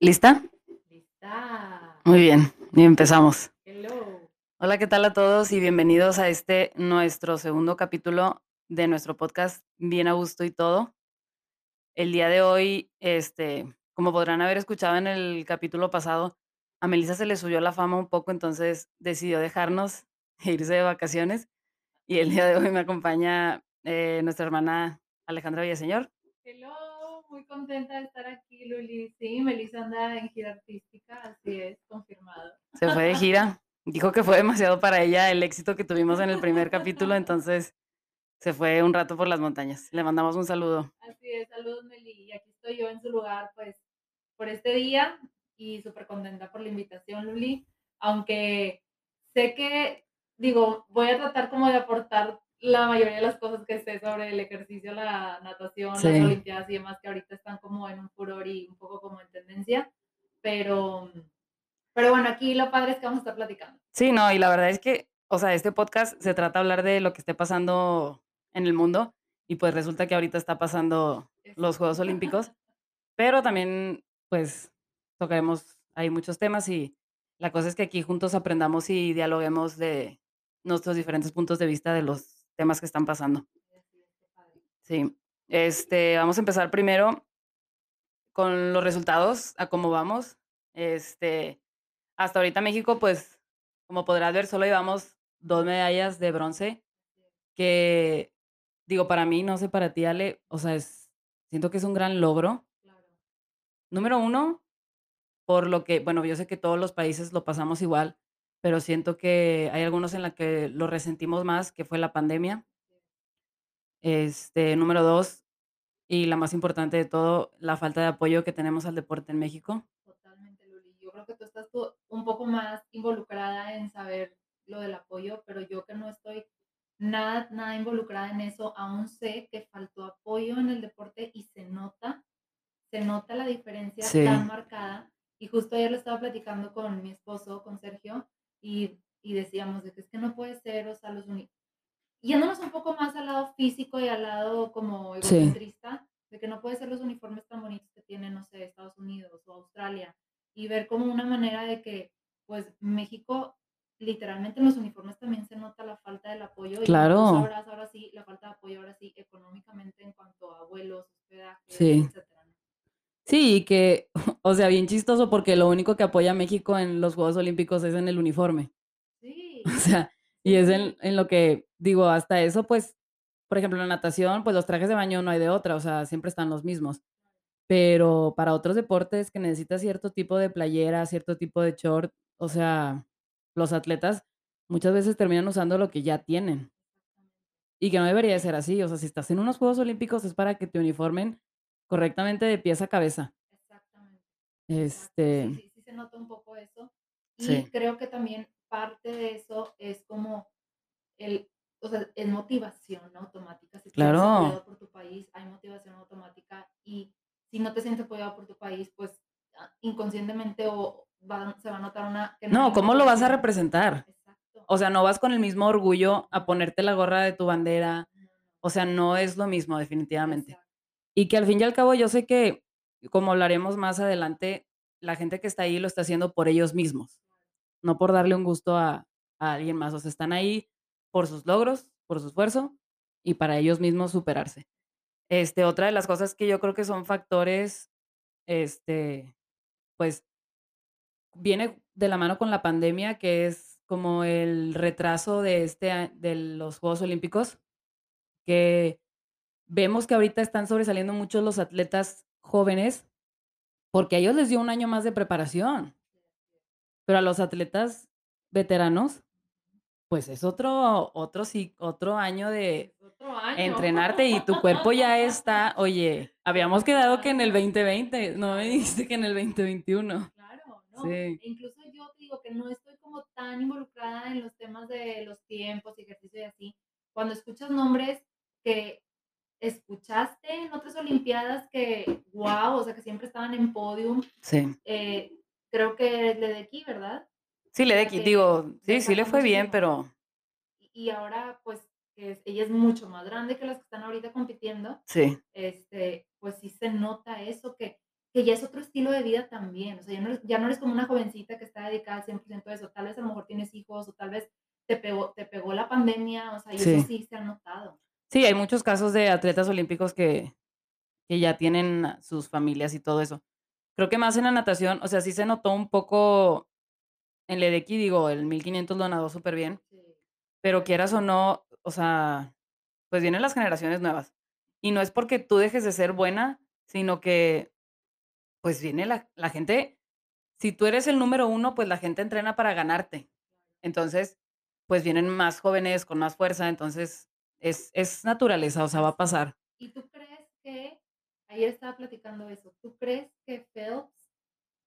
¿Lista? Lista. Muy bien, y empezamos. Hello. Hola, ¿qué tal a todos? Y bienvenidos a este nuestro segundo capítulo de nuestro podcast Bien a gusto y todo. El día de hoy, este, como podrán haber escuchado en el capítulo pasado, a Melissa se le subió la fama un poco, entonces decidió dejarnos e irse de vacaciones. Y el día de hoy me acompaña eh, nuestra hermana Alejandra Villaseñor. Hello. Muy contenta de estar aquí, Luli. Sí, Melissa anda en gira artística, así es, confirmado. Se fue de gira. Dijo que fue demasiado para ella el éxito que tuvimos en el primer capítulo, entonces se fue un rato por las montañas. Le mandamos un saludo. Así es, saludos, Meli. Y aquí estoy yo en su lugar, pues, por este día y súper contenta por la invitación, Luli. Aunque sé que, digo, voy a tratar como de aportar la mayoría de las cosas que sé sobre el ejercicio, la natación, Sí. las olimpiadas y demás, que ahorita están como en un furor y un poco como en tendencia. Pero, pero bueno, aquí lo padre es que vamos a estar platicando. Sí, no, y la verdad es que, o sea, este podcast se trata de hablar de lo que esté pasando en el mundo y pues resulta que ahorita está pasando los Juegos Olímpicos, pero también pues tocaremos ahí muchos temas y la cosa es que aquí juntos aprendamos y dialoguemos de nuestros diferentes puntos de vista de los temas que están pasando. Sí, este, vamos a empezar primero con los resultados, a cómo vamos. Este, hasta ahorita México, pues, como podrás ver, solo llevamos dos medallas de bronce, que digo, para mí, no sé, para ti, Ale, o sea, es, siento que es un gran logro. Claro. Número uno, por lo que, bueno, yo sé que todos los países lo pasamos igual, pero siento que hay algunos en la que lo resentimos más, que fue la pandemia. Este, número dos, y la más importante de todo, la falta de apoyo que tenemos al deporte en México. Totalmente, Luli. Yo creo que tú estás tú un poco más involucrada en saber lo del apoyo, pero yo que no estoy nada, nada involucrada en eso, aún sé que faltó apoyo en el deporte y se nota, se nota la diferencia Sí. tan marcada. Y justo ayer lo estaba platicando con mi esposo, con Sergio, y, y decíamos de que es que no puede ser, o sea, los uni- Yéndonos un poco más al lado físico y al lado como Sí. egocentrista, de que no puede ser los uniformes tan bonitos que tienen, no sé, Estados Unidos o Australia, y ver como una manera de que, pues, México, literalmente en los uniformes también se nota la falta del apoyo. Y Claro. sabrás, ahora sí, la falta de apoyo, ahora sí, económicamente en cuanto a vuelos, hospedaje, Sí. etcétera. Sí, y que, o sea, bien chistoso porque lo único que apoya a México en los Juegos Olímpicos es en el uniforme. Sí, O sea, y es en, en lo que, digo, hasta eso, pues, por ejemplo, en la natación, pues los trajes de baño no hay de otra, o sea, siempre están los mismos. Pero para otros deportes que necesitas cierto tipo de playera, cierto tipo de short, o sea, los atletas muchas veces terminan usando lo que ya tienen. Y que no debería de ser así. O sea, si estás en unos Juegos Olímpicos es para que te uniformen correctamente de pies a cabeza. Exactamente. Sí, Este, sí, sí se nota un poco eso. Y sí, creo que también parte de eso es como el, o sea, es motivación automática. Si te claro. apoyado por tu país, hay motivación automática. Y si no te sientes apoyado por tu país, pues ah, inconscientemente o va- se va a notar una... que no ¿cómo lo vas a representar? Exacto. O sea, no vas con el mismo orgullo a ponerte la gorra de tu bandera. No, O sea, no es lo mismo, definitivamente. exacto. Y que al fin y al cabo yo sé que, como hablaremos más adelante, la gente que está ahí lo está haciendo por ellos mismos, no por darle un gusto a, alguien más. O sea, están ahí por sus logros, por su esfuerzo y para ellos mismos superarse. Este, otra de las cosas que yo creo que son factores, este, pues viene de la mano con la pandemia, que es como el retraso de este de los Juegos Olímpicos, que vemos que ahorita están sobresaliendo mucho los atletas jóvenes porque a ellos les dio un año más de preparación, pero a los atletas veteranos, pues es otro, otro, sí, otro año de otro año. entrenarte y tu cuerpo ya está, oye, habíamos quedado que en el 2020, no me dijiste que en el 2021. Claro, no. Sí. e Incluso yo te digo que no estoy como tan involucrada en los temas de los tiempos y ejercicio y así. Cuando escuchas nombres que escuchaste en otras Olimpiadas que, wow, o sea, que siempre estaban en podium, Sí. eh, creo que es Ledecky, ¿verdad? Sí, le de digo, sí, sí le fue bien, pero Y, ahora, pues, es- ella es mucho más grande que las que están ahorita compitiendo sí, este, pues sí se nota eso, que, que ya es otro estilo de vida también, o sea, ya no eres ya no eres como una jovencita que está dedicada al 100% a eso, tal vez a lo mejor tienes hijos o tal vez te pegó te pegó la pandemia, o sea, y eso Sí. sí se ha notado. Sí, hay muchos casos de atletas olímpicos que que ya tienen sus familias y todo eso. Creo que más en la natación, o sea, sí se notó un poco en Ledecky, digo, el 1500 lo nadó superbién, Sí. pero quieras o no, o sea, pues vienen las generaciones nuevas. Y no es porque tú dejes de ser buena, sino que, pues viene la la gente si tú eres el número 1, pues la gente entrena para ganarte. Entonces, pues vienen más jóvenes con más fuerza, entonces es es naturaleza, o sea, va a pasar. ¿Y tú crees que? Ayer estaba platicando eso, ¿tú crees que Phelps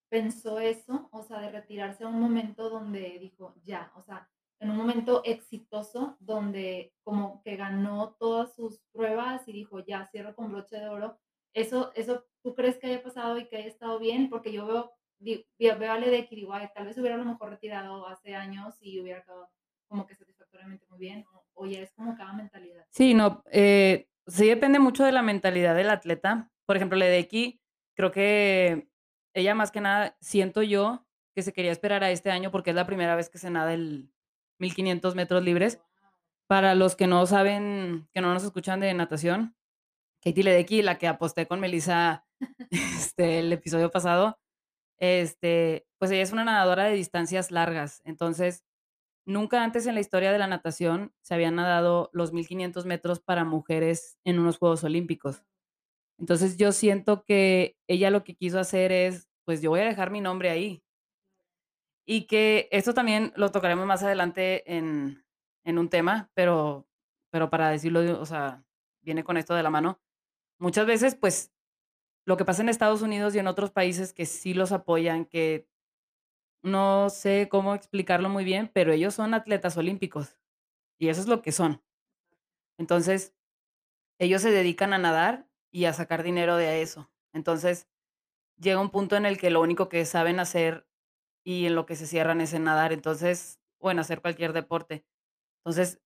pensó eso? O sea, de retirarse a un momento donde dijo: "Ya", o sea, en un momento exitoso donde como que ganó todas sus pruebas y dijo: "Ya, cierro con broche de oro", ¿eso eso tú crees que haya pasado y que haya estado bien? Porque yo veo di veo a Ledecky y digo: "Ay, tal vez hubiera a lo mejor retirado hace años y hubiera acabado como que satisfactoriamente muy bien", o ya es como cada mentalidad. Sí, no, eh, sí depende mucho de la mentalidad del atleta. Por ejemplo, Ledecky, creo que ella más que nada, siento yo, que se quería esperar a este año, porque es la primera vez que se nada el 1500 metros libres. Para los que no saben, que no nos escuchan de natación, Katie Ledecky, la que aposté con Melissa, este, el episodio pasado, este, pues ella es una nadadora de distancias largas. Entonces, nunca antes en la historia de la natación se habían nadado los 1500 metros para mujeres en unos Juegos Olímpicos. Entonces, yo siento que ella lo que quiso hacer es, pues yo voy a dejar mi nombre ahí. Y que esto también lo tocaremos más adelante en en un tema, pero pero para decirlo de o sea, viene con esto de la mano. Muchas veces, pues, lo que pasa en Estados Unidos y en otros países que sí los apoyan, que no sé cómo explicarlo muy bien, pero ellos son atletas olímpicos, y eso es lo que son. Entonces, ellos se dedican a nadar y a sacar dinero de eso. Entonces, llega un punto en el que lo único que saben hacer y en lo que se cierran es en nadar, entonces, o en hacer cualquier deporte. Entonces,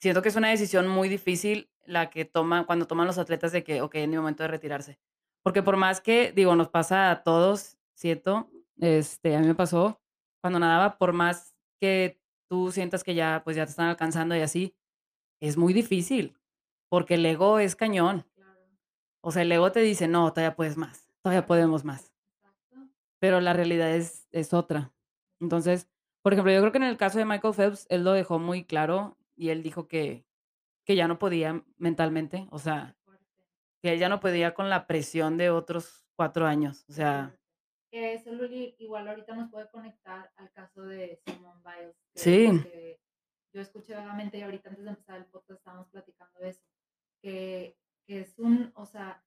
siento que es una decisión muy difícil la que toman cuando toman los atletas de que: "Okey, es mi momento de retirarse". Porque por más que, digo, nos pasa a todos, siento, este, a mí me pasó cuando nadaba, por más que tú sientas que ya, pues, ya te están alcanzando y así, es muy difícil, porque el ego es cañón. O sea, el ego te dice: "No, todavía puedes más, todavía podemos más". Pero la realidad es es otra. Entonces, por ejemplo, yo creo que en el caso de Michael Phelps, él lo dejó muy claro, y él dijo que que ya no podía mentalmente, o sea, que él ya no podía con la presión de otros 4 años, o sea. Que eso, Luli, igual ahorita nos puede conectar al caso de Simone Biles, Sí. que yo escuché vagamente, y ahorita antes de empezar el podcast estábamos platicando de eso, que que es un o sea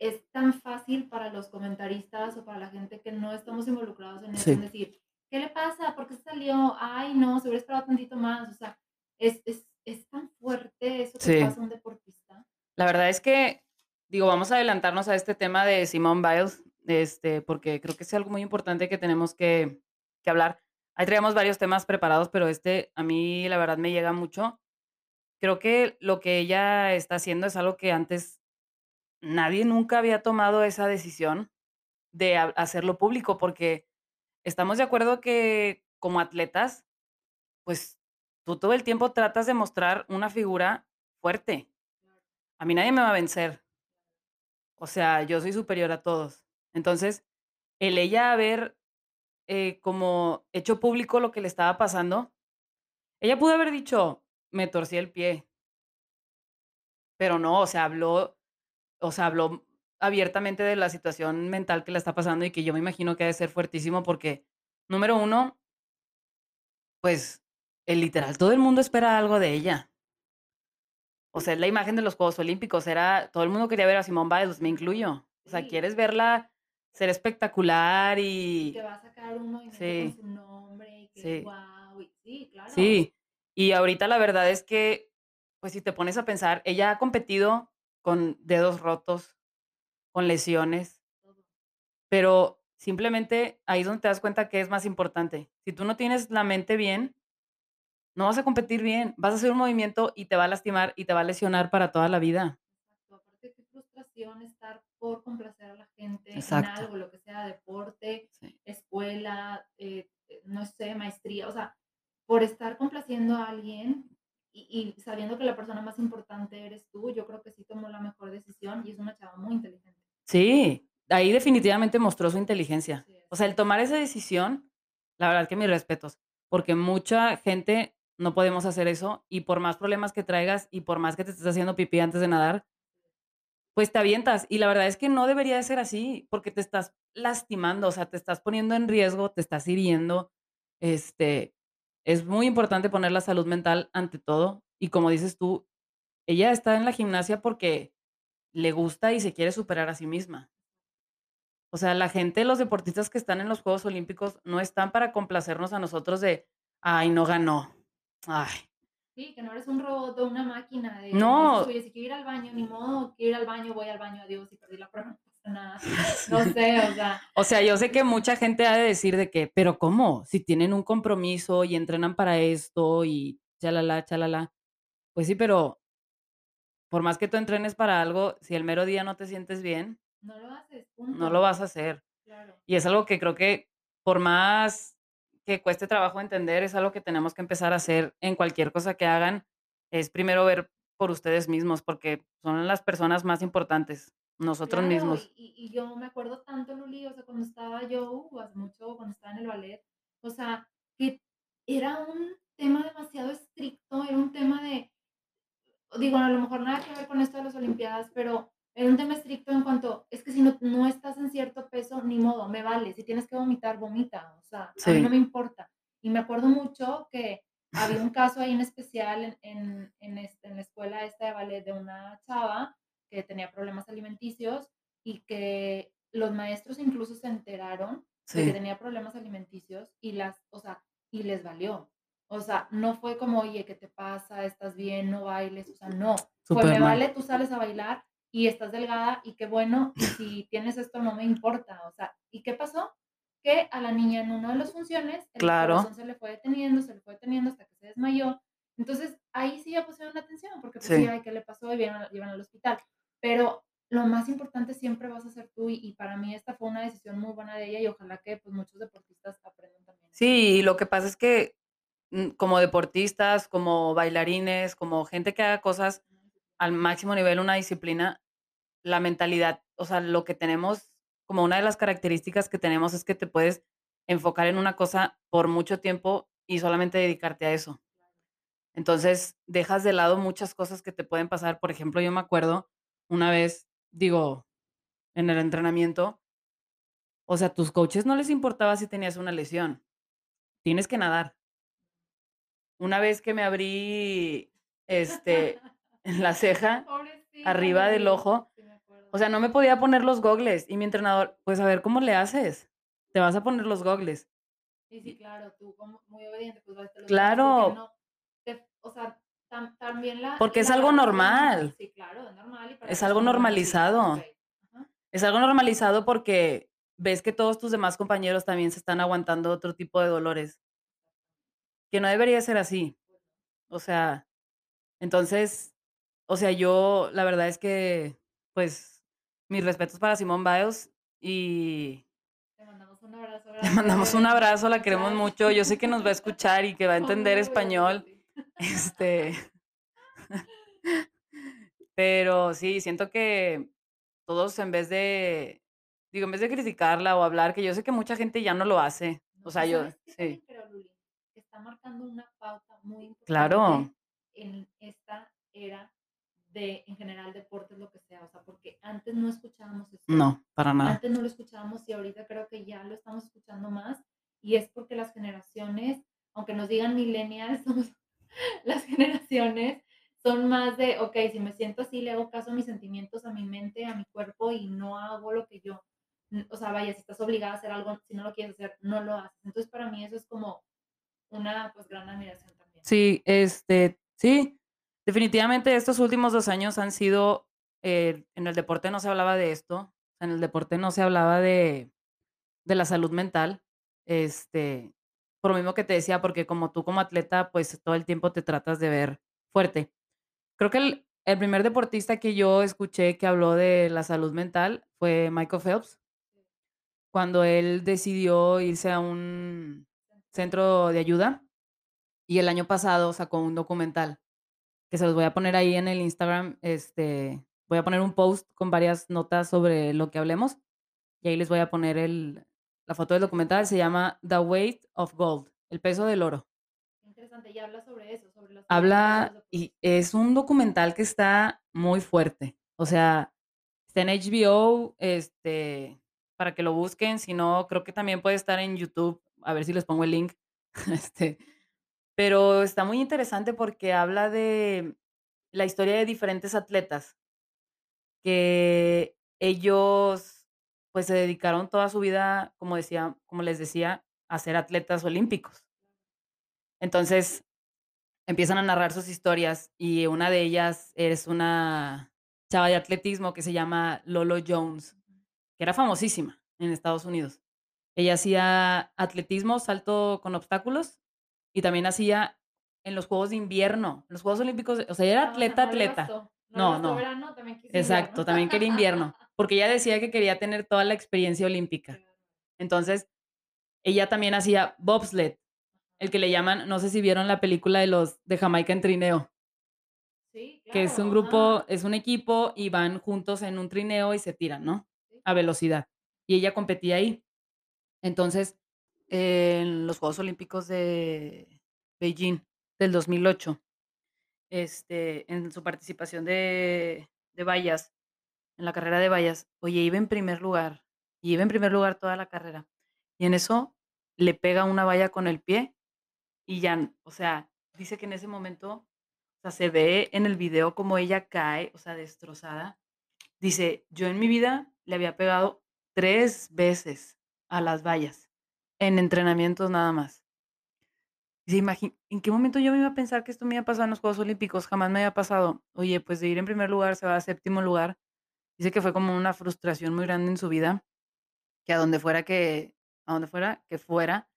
es tan fácil para los comentaristas, o para la gente que no estamos involucrados en eso, en Sí. decir: "¿Qué le pasa? ¿Por qué salió? Ay, no, se hubiera esperado tantito más", o sea, es es es tan fuerte eso que Sí. pasa a un deportista. La verdad es que, digo, vamos a adelantarnos a este tema de Simone Biles, este, porque creo que es algo muy importante que tenemos que que hablar. Ahí traíamos varios temas preparados, pero este a mí, la verdad, me llega mucho. Creo que lo que ella está haciendo es algo que antes nadie nunca había tomado esa decisión de ha hacerlo público, porque estamos de acuerdo que como atletas, pues, tú todo el tiempo tratas de mostrar una figura fuerte. A mí nadie me va a vencer. O sea, yo soy superior a todos. Entonces, el ella haber, eh, como hecho público lo que le estaba pasando, ella pudo haber dicho: "Me torcí el pie". Pero no, o sea, habló o sea, habló abiertamente de la situación mental que le está pasando, y que yo me imagino que ha de ser fuertísimo, porque, número 1 pues, eh, literal, todo el mundo espera algo de ella. O sea, es la imagen de los Juegos Olímpicos, era todo el mundo quería ver a Simone Biles, me incluyo. O sea, Sí. quieres verla ser espectacular Y que va a sacar un movimiento con Sí. su nombre, y que Sí. y sí, claro. Sí, y ahorita la verdad es que, pues, si te pones a pensar, ella ha competido con dedos rotos, con lesiones pero simplemente ahí es donde te das cuenta qué es más importante. Si tú no tienes la mente bien no vas a competir bien, vas a hacer un movimiento y te va a lastimar, y te va a lesionar para toda la vida. Exacto, aparte qué frustración estar por complacer a la gente, en Exacto. algo, lo que sea, deporte, Sí. escuela, eh, eh, no sé, maestría, o sea, por estar complaciendo a alguien y y sabiendo que la persona más importante eres tú, yo creo que sí tomó la mejor decisión y es una chava muy inteligente. Sí, ahí definitivamente mostró su inteligencia. Sí, O sea, el tomar esa decisión, la verdad que mis respetos, porque mucha gente no podemos hacer eso y por más problemas que traigas y por más que te estés haciendo pipí antes de nadar, pues te avientas. Y la verdad es que no debería de ser así, porque te estás lastimando, o sea, te estás poniendo en riesgo, te estás hiriendo. Este, es muy importante poner la salud mental ante todo. Y como dices tú, ella está en la gimnasia porque le gusta y se quiere superar a sí misma. O sea, la gente, los deportistas que están en los Juegos Olímpicos no están para complacernos a nosotros de: "Ay, no ganó. Ay". Sí, que no eres un robot o una máquina de No. "Oye, si quiero ir al baño, ni modo, quiero ir al baño, voy al baño, adiós, si perdí la prueba, nada". No sé, o sea, O sea, yo sé que mucha gente ha de decir de que: "¿Pero cómo? Si tienen un compromiso y entrenan para esto y chalala, chalala". Pues sí, pero por más que tú entrenes para algo, si el mero día no te sientes bien, no lo haces, no lo vas a hacer. Claro. Y es algo que creo que por más que cueste trabajo entender, es algo que tenemos que empezar a hacer en cualquier cosa que hagan, es primero ver por ustedes mismos, porque son las personas más importantes, nosotros Claro, mismos. y y yo me acuerdo tanto, Luli, o sea, cuando estaba yo, uh, hace mucho, cuando estaba en el ballet, o sea, que era un tema demasiado estricto, era un tema de digo, a lo mejor nada que ver con esto de las olimpiadas, pero era un tema estricto en cuanto, es que si no no estás en cierto peso, ni modo, me vale, si tienes que vomitar, vomita, o sea, a mí no Sí, me importa. Y me acuerdo mucho que había un caso ahí en especial en en en, este, en la escuela esta de ballet de una chava que tenía problemas alimenticios y que los maestros incluso se enteraron de que sí, tenía problemas alimenticios y las o sea, y les valió. O sea, no fue como: "Oye, ¿qué te pasa? ¿Estás bien? No bailes". O sea, no, fue: Súper "Me mal. vale, tú sales a bailar y estás delgada y qué bueno, y si tienes esto no me importa". O sea, ¿y qué pasó? Que a la niña en una de las funciones el corazón Claro, se le fue deteniendo, se le fue deteniendo hasta que se desmayó. Entonces, ahí sí ya pusieron atención, porque, pues sí, sí. ay, ¿qué le pasó? Y vieron llevan al hospital. Pero lo más importante siempre vas a ser tú, y y para mí esta fue una decisión muy buena de ella, y ojalá que, pues, muchos deportistas aprendan también. Sí, y lo que pasa es que, mm, como deportistas, como bailarines, como gente que haga cosas al máximo nivel, una disciplina, la mentalidad, o sea, lo que tenemos, como una de las características que tenemos es que te puedes enfocar en una cosa por mucho tiempo y solamente dedicarte a eso. Entonces, dejas de lado muchas cosas que te pueden pasar. Por ejemplo, yo me acuerdo una vez, digo, en el entrenamiento, o sea, tus coaches no les importaba si tenías una lesión, tienes que nadar. Una vez que me abrí, este, en la ceja, Pobrecita arriba del ojo, o sea, no me podía poner los gogles, y mi entrenador: "Pues, a ver, ¿cómo le haces? Te vas a poner los gogles". Sí, sí, claro, tú como muy obediente, pues, vas, te los claro, no te o sea, tam también la porque es la algo normal, sí, claro, es normal y para es algo normalizado. Es algo normalizado porque ves que todos tus demás compañeros también se están aguantando otro tipo de dolores, que no debería ser así. O sea, entonces, o sea, yo la verdad es que, pues, mis respetos para Simone Biles y Te mandamos un abrazo le mandamos un abrazo, la queremos mucho. Yo sé que nos va a escuchar y que va a entender español, este, pero sí, siento que todos en vez de, digo, en vez de criticarla o hablar, que yo sé que mucha gente ya no lo hace. O sea, ¿y yo sí, Luli? Que está marcando una pauta muy claro. importante en esta era de, en general, deportes, lo que sea, o sea, porque antes no escuchábamos esto, No, para nada. antes no lo escuchábamos y ahorita creo que ya lo estamos escuchando más y es porque las generaciones, aunque nos digan millennials, somos las generaciones son más de, okey, si me siento así, le hago caso a mis sentimientos, a mi mente, a mi cuerpo y no hago lo que yo o sea, vaya, si estás obligada a hacer algo, si no lo quieres hacer, no lo haces. Entonces, para mí eso es como una, pues, gran admiración también. Sí, este, sí, definitivamente estos últimos 2 años han sido, eh, en el deporte no se hablaba de esto, en el deporte no se hablaba de de la salud mental, este, por lo mismo que te decía, porque como tú como atleta, pues, todo el tiempo te tratas de ver fuerte. Creo que el el primer deportista que yo escuché que habló de la salud mental fue Michael Phelps. cuando él decidió irse a un centro de ayuda y el año pasado sacó un documental que se los voy a poner ahí en el Instagram. Este, voy a poner un post con varias notas sobre lo que hablemos y ahí les voy a poner el, la foto del documental. Se llama The Weight of Gold, el peso del oro. Interesante, y habla sobre eso, sobre Habla y es un documental que está muy fuerte. O sea, está en HBO, este, para que lo busquen. Si no, creo que también puede estar en YouTube. A ver si les pongo el link. Este, pero está muy interesante porque habla de la historia de diferentes atletas que ellos pues se dedicaron toda su vida, como decía, como les decía, a ser atletas olímpicos. Entonces, empiezan a narrar sus historias y una de ellas es una chava de atletismo que se llama Lolo Jones, que era famosísima en Estados Unidos. Ella hacía atletismo, salto con obstáculos y también hacía en los Juegos de Invierno, en los Juegos Olímpicos, o sea, era Ah, atleta, no le atleta. No, No, verano, también Exacto, invierno. también quería invierno, porque ella decía que quería tener toda la experiencia olímpica. Entonces, ella también hacía bobsled, el que le llaman, no sé si vieron la película de los de Jamaica en trineo, Sí, que es un grupo, es un equipo y van juntos en un trineo y se tiran, ¿no? Sí. A velocidad. Y ella competía ahí. Entonces, en los Juegos Olímpicos de Beijing del 2008, este, en su participación de, de vallas, en la carrera de vallas, oye, iba en primer lugar, iba en primer lugar toda la carrera. Y en eso le pega una valla con el pie y ya, o sea, dice que en ese momento, o sea, se ve en el video como ella cae, o sea, destrozada. Dice, yo en mi vida le había pegado tres veces a las vallas, en entrenamientos nada más. Dice, "Imagi- ¿en qué momento yo me iba a pensar que esto me iba a pasar en los Juegos Olímpicos? Jamás me había pasado. Oye, pues de ir en primer lugar se va a séptimo lugar. Dice que fue como una frustración muy grande en su vida, que a donde fuera que, a donde fuera que fuera,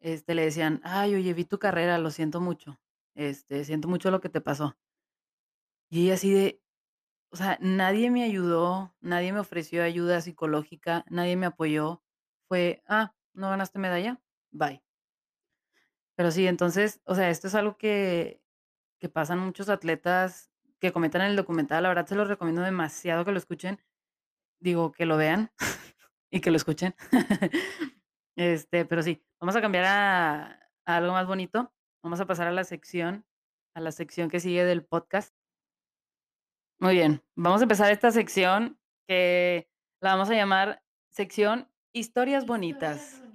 este, le decían, ay, oye, vi tu carrera, lo siento mucho, este, siento mucho lo que te pasó. Y ella así de, o sea, nadie me ayudó, nadie me ofreció ayuda psicológica, nadie me apoyó. Fue, ah, ¿no ganaste medalla? Bye. Pero sí, entonces, o sea, esto es algo que, que pasan muchos atletas que comentan en el documental. La verdad, se los recomiendo demasiado que lo escuchen. Digo, que lo vean y que lo escuchen. Este, pero sí, vamos a cambiar a, a algo más bonito. Vamos a pasar a la sección, a la sección que sigue del podcast. Muy bien, vamos a empezar esta sección que la vamos a llamar sección Historias Bonitas.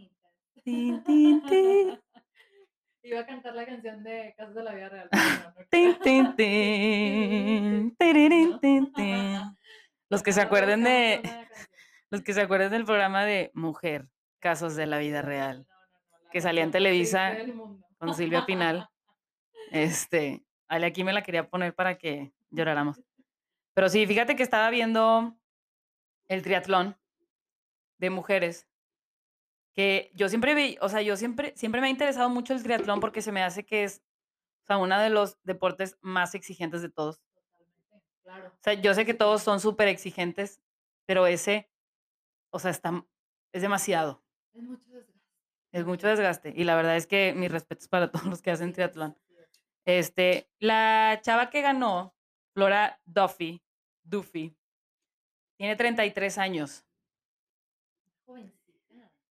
Tin, tin, tin. Iba a cantar la canción de Casos de la Vida Real. Los que se acuerden de, los que se acuerden del programa de Mujer, Casos de la Vida Real, que salía en Televisa con Silvia Pinal. Este, Ale aquí me la quería poner para que lloráramos. Pero sí, fíjate que estaba viendo el triatlón de mujeres, que yo siempre vi, o sea, yo siempre, siempre me ha interesado mucho el triatlón porque se me hace que es, o sea, uno de los deportes más exigentes de todos. Totalmente, claro. O sea, yo sé que todos son súper exigentes, pero ese, o sea, está, es demasiado, Es mucho desgaste. es mucho desgaste. Y la verdad es que mis respetos para todos los que hacen triatlón. Este, la chava que ganó, Flora Duffy, Duffy, tiene 33 años.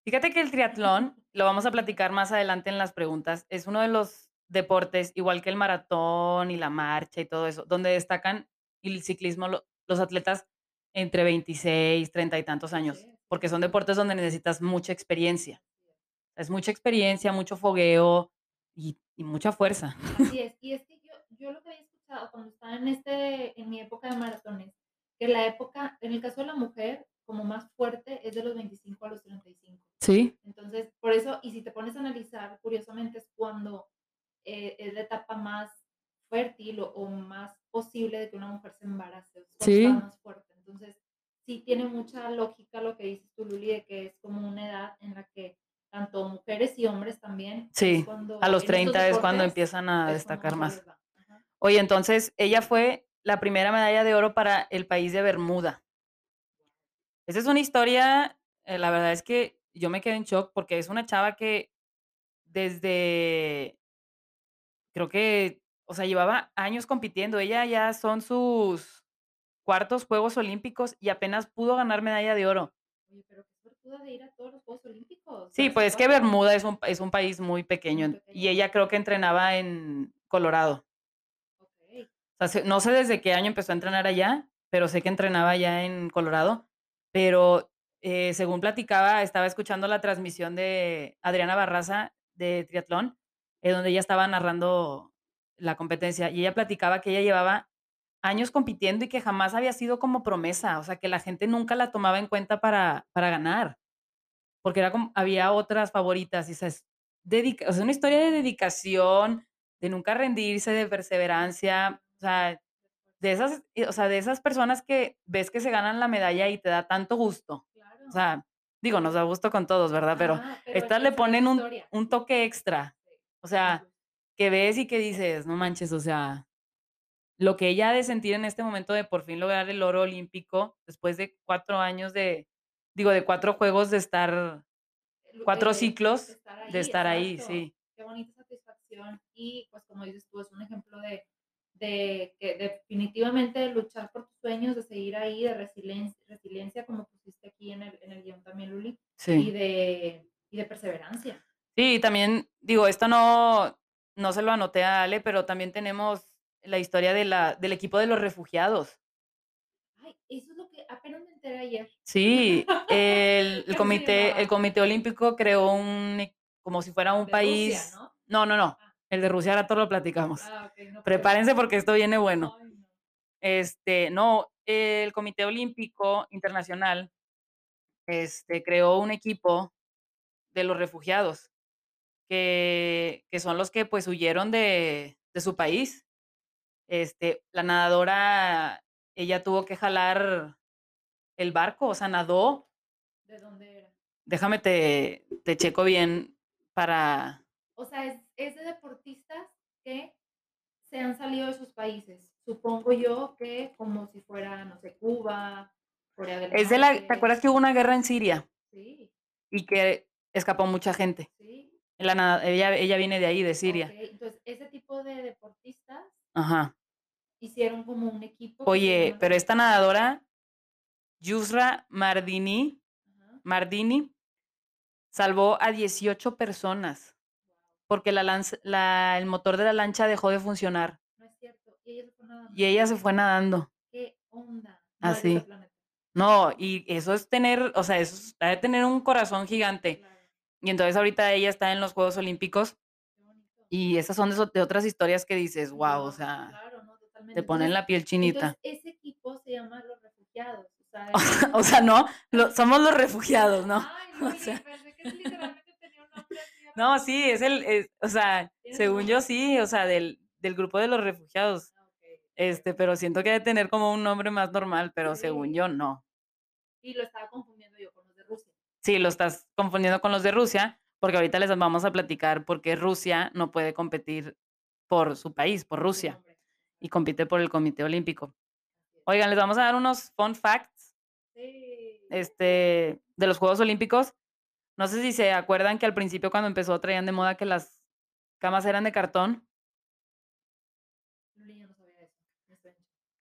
Fíjate que el triatlón, lo vamos a platicar más adelante en las preguntas, es uno de los deportes, igual que el maratón y la marcha y todo eso, donde destacan y el ciclismo lo- los atletas entre 26, 30 y tantos años, porque son deportes donde necesitas mucha experiencia. Es. Es mucha experiencia, mucho fogueo y, y mucha fuerza. Así es. Y es que yo, yo lo que había escuchado cuando estaba en, este, en mi época de maratones, que la época, en el caso de la mujer, como más fuerte, es de los 25 a los 35. Sí, Entonces, por eso, y si te pones a analizar, curiosamente es cuando eh, es la etapa más fértil o, o más posible de que una mujer se embarace, cuando Sí. está más fuerte. Entonces, sí tiene mucha lógica lo que dices tú, Luli, de que es como una edad en la que tanto mujeres y hombres también. Sí, cuando, a los en estos 30 es cuando empiezan a destacar más. Oye, entonces ella fue la primera medalla de oro para el país de Bermuda. Esa es una historia eh, la verdad es que yo me quedé en shock porque es una chava que desde creo que, o sea, llevaba años compitiendo. Ella ya son sus cuartos Juegos Olímpicos y apenas pudo ganar medalla de oro. Oye, pero qué de ir a todos los Juegos Olímpicos. Sí, pues es que. Bermuda es un, es un país muy pequeño Muy y ella creo que entrenaba en Colorado. O sea, no sé desde qué año empezó a entrenar allá, pero sé que entrenaba allá en Colorado. Pero eh, según platicaba, estaba escuchando la transmisión de Adriana Barraza de triatlón, eh, donde ella estaba narrando la competencia y ella platicaba que ella llevaba años compitiendo y que jamás había sido como promesa, o sea, que la gente nunca la tomaba en cuenta para, para ganar, porque era como, había otras favoritas y es dedica, o sea, una historia de dedicación, de nunca rendirse, de perseverancia, o sea, de esas, eh, o sea, de esas personas que ves que se ganan la medalla y te da tanto gusto. O sea, digo, nos da gusto con todos, ¿verdad? Pero pero estas le ponen un, toque extra. O sea, que ves y que dices, no manches, o sea, lo que ella ha de sentir en este momento de por fin lograr el oro olímpico después de cuatro años de, digo, de cuatro juegos de estar, cuatro ciclos de estar ahí, de estar ahí, sí. Qué bonita satisfacción. Y pues como dices tú, es un ejemplo de, de que definitivamente luchar por tus sueños, de seguir ahí, de resiliencia, resiliencia como pusiste aquí en el, en el guion también, Luli, y Sí. de, y de perseverancia. Sí, y también, digo, esto no, no se lo anoté a Ale, pero también tenemos la historia de la, del equipo de los refugiados. Ay, eso es lo que apenas me enteré ayer. Sí, el, el ¿Cómo se comité, el comité olímpico creó un, como si fuera un De país. Rusia, ¿no? No, no, no. Ah. El de Rusia ahora todo lo platicamos. Ah, no, pero- Prepárense porque esto viene bueno. Ay, no. Este, no, el Comité Olímpico Internacional este, creó un equipo de los refugiados, que, que son los que pues huyeron de, de su país. Este, la nadadora, ella tuvo que jalar el barco, o sea, nadó. ¿De dónde era? Déjame te, te checo bien para... O sea, es, es de deportistas que se han salido de sus países. Supongo yo que como si fuera, no sé, Cuba, Corea del Es de la... ¿Te acuerdas que hubo una guerra en Siria Sí, y que escapó mucha gente? sí. La ella, ella viene de ahí, de Siria. Entonces, ese tipo de deportistas Ajá. hicieron como un equipo. Oye, pero esta nadadora, Yusra Mardini, Ajá. Mardini, salvó a 18 personas porque la lanza- la- el motor de la lancha dejó de funcionar No es cierto. Y ella se fue nadando. y ella se fue nadando. ¿Qué onda? No es Así. No, y eso es tener, o sea, eso es de tener un corazón gigante. Claro. Y entonces ahorita ella está en los Juegos Olímpicos y esas son de, otras historias que dices, wow, o sea, claro, no, totalmente. te ponen Entonces, la piel chinita. Entonces, ese equipo se llama Los Refugiados. O sea, O sea, no, lo- somos los refugiados, ¿no? Ay, O Luli, sea- pensé que literalmente No, sí, es el, es- o sea, según yo sí, o sea, del, del grupo de los refugiados, Ah, este, pero siento que debe tener como un nombre más normal, pero según yo no. Y lo estaba confundiendo yo con los de Rusia. Sí, lo estás confundiendo con los de Rusia, porque ahorita les vamos a platicar por qué Rusia no puede competir por su país, por Rusia, y compite por el Comité Olímpico. Oigan, les vamos a dar unos fun facts Sí. este, de los Juegos Olímpicos. No sé si se acuerdan que al principio cuando empezó traían de moda que las camas eran de cartón.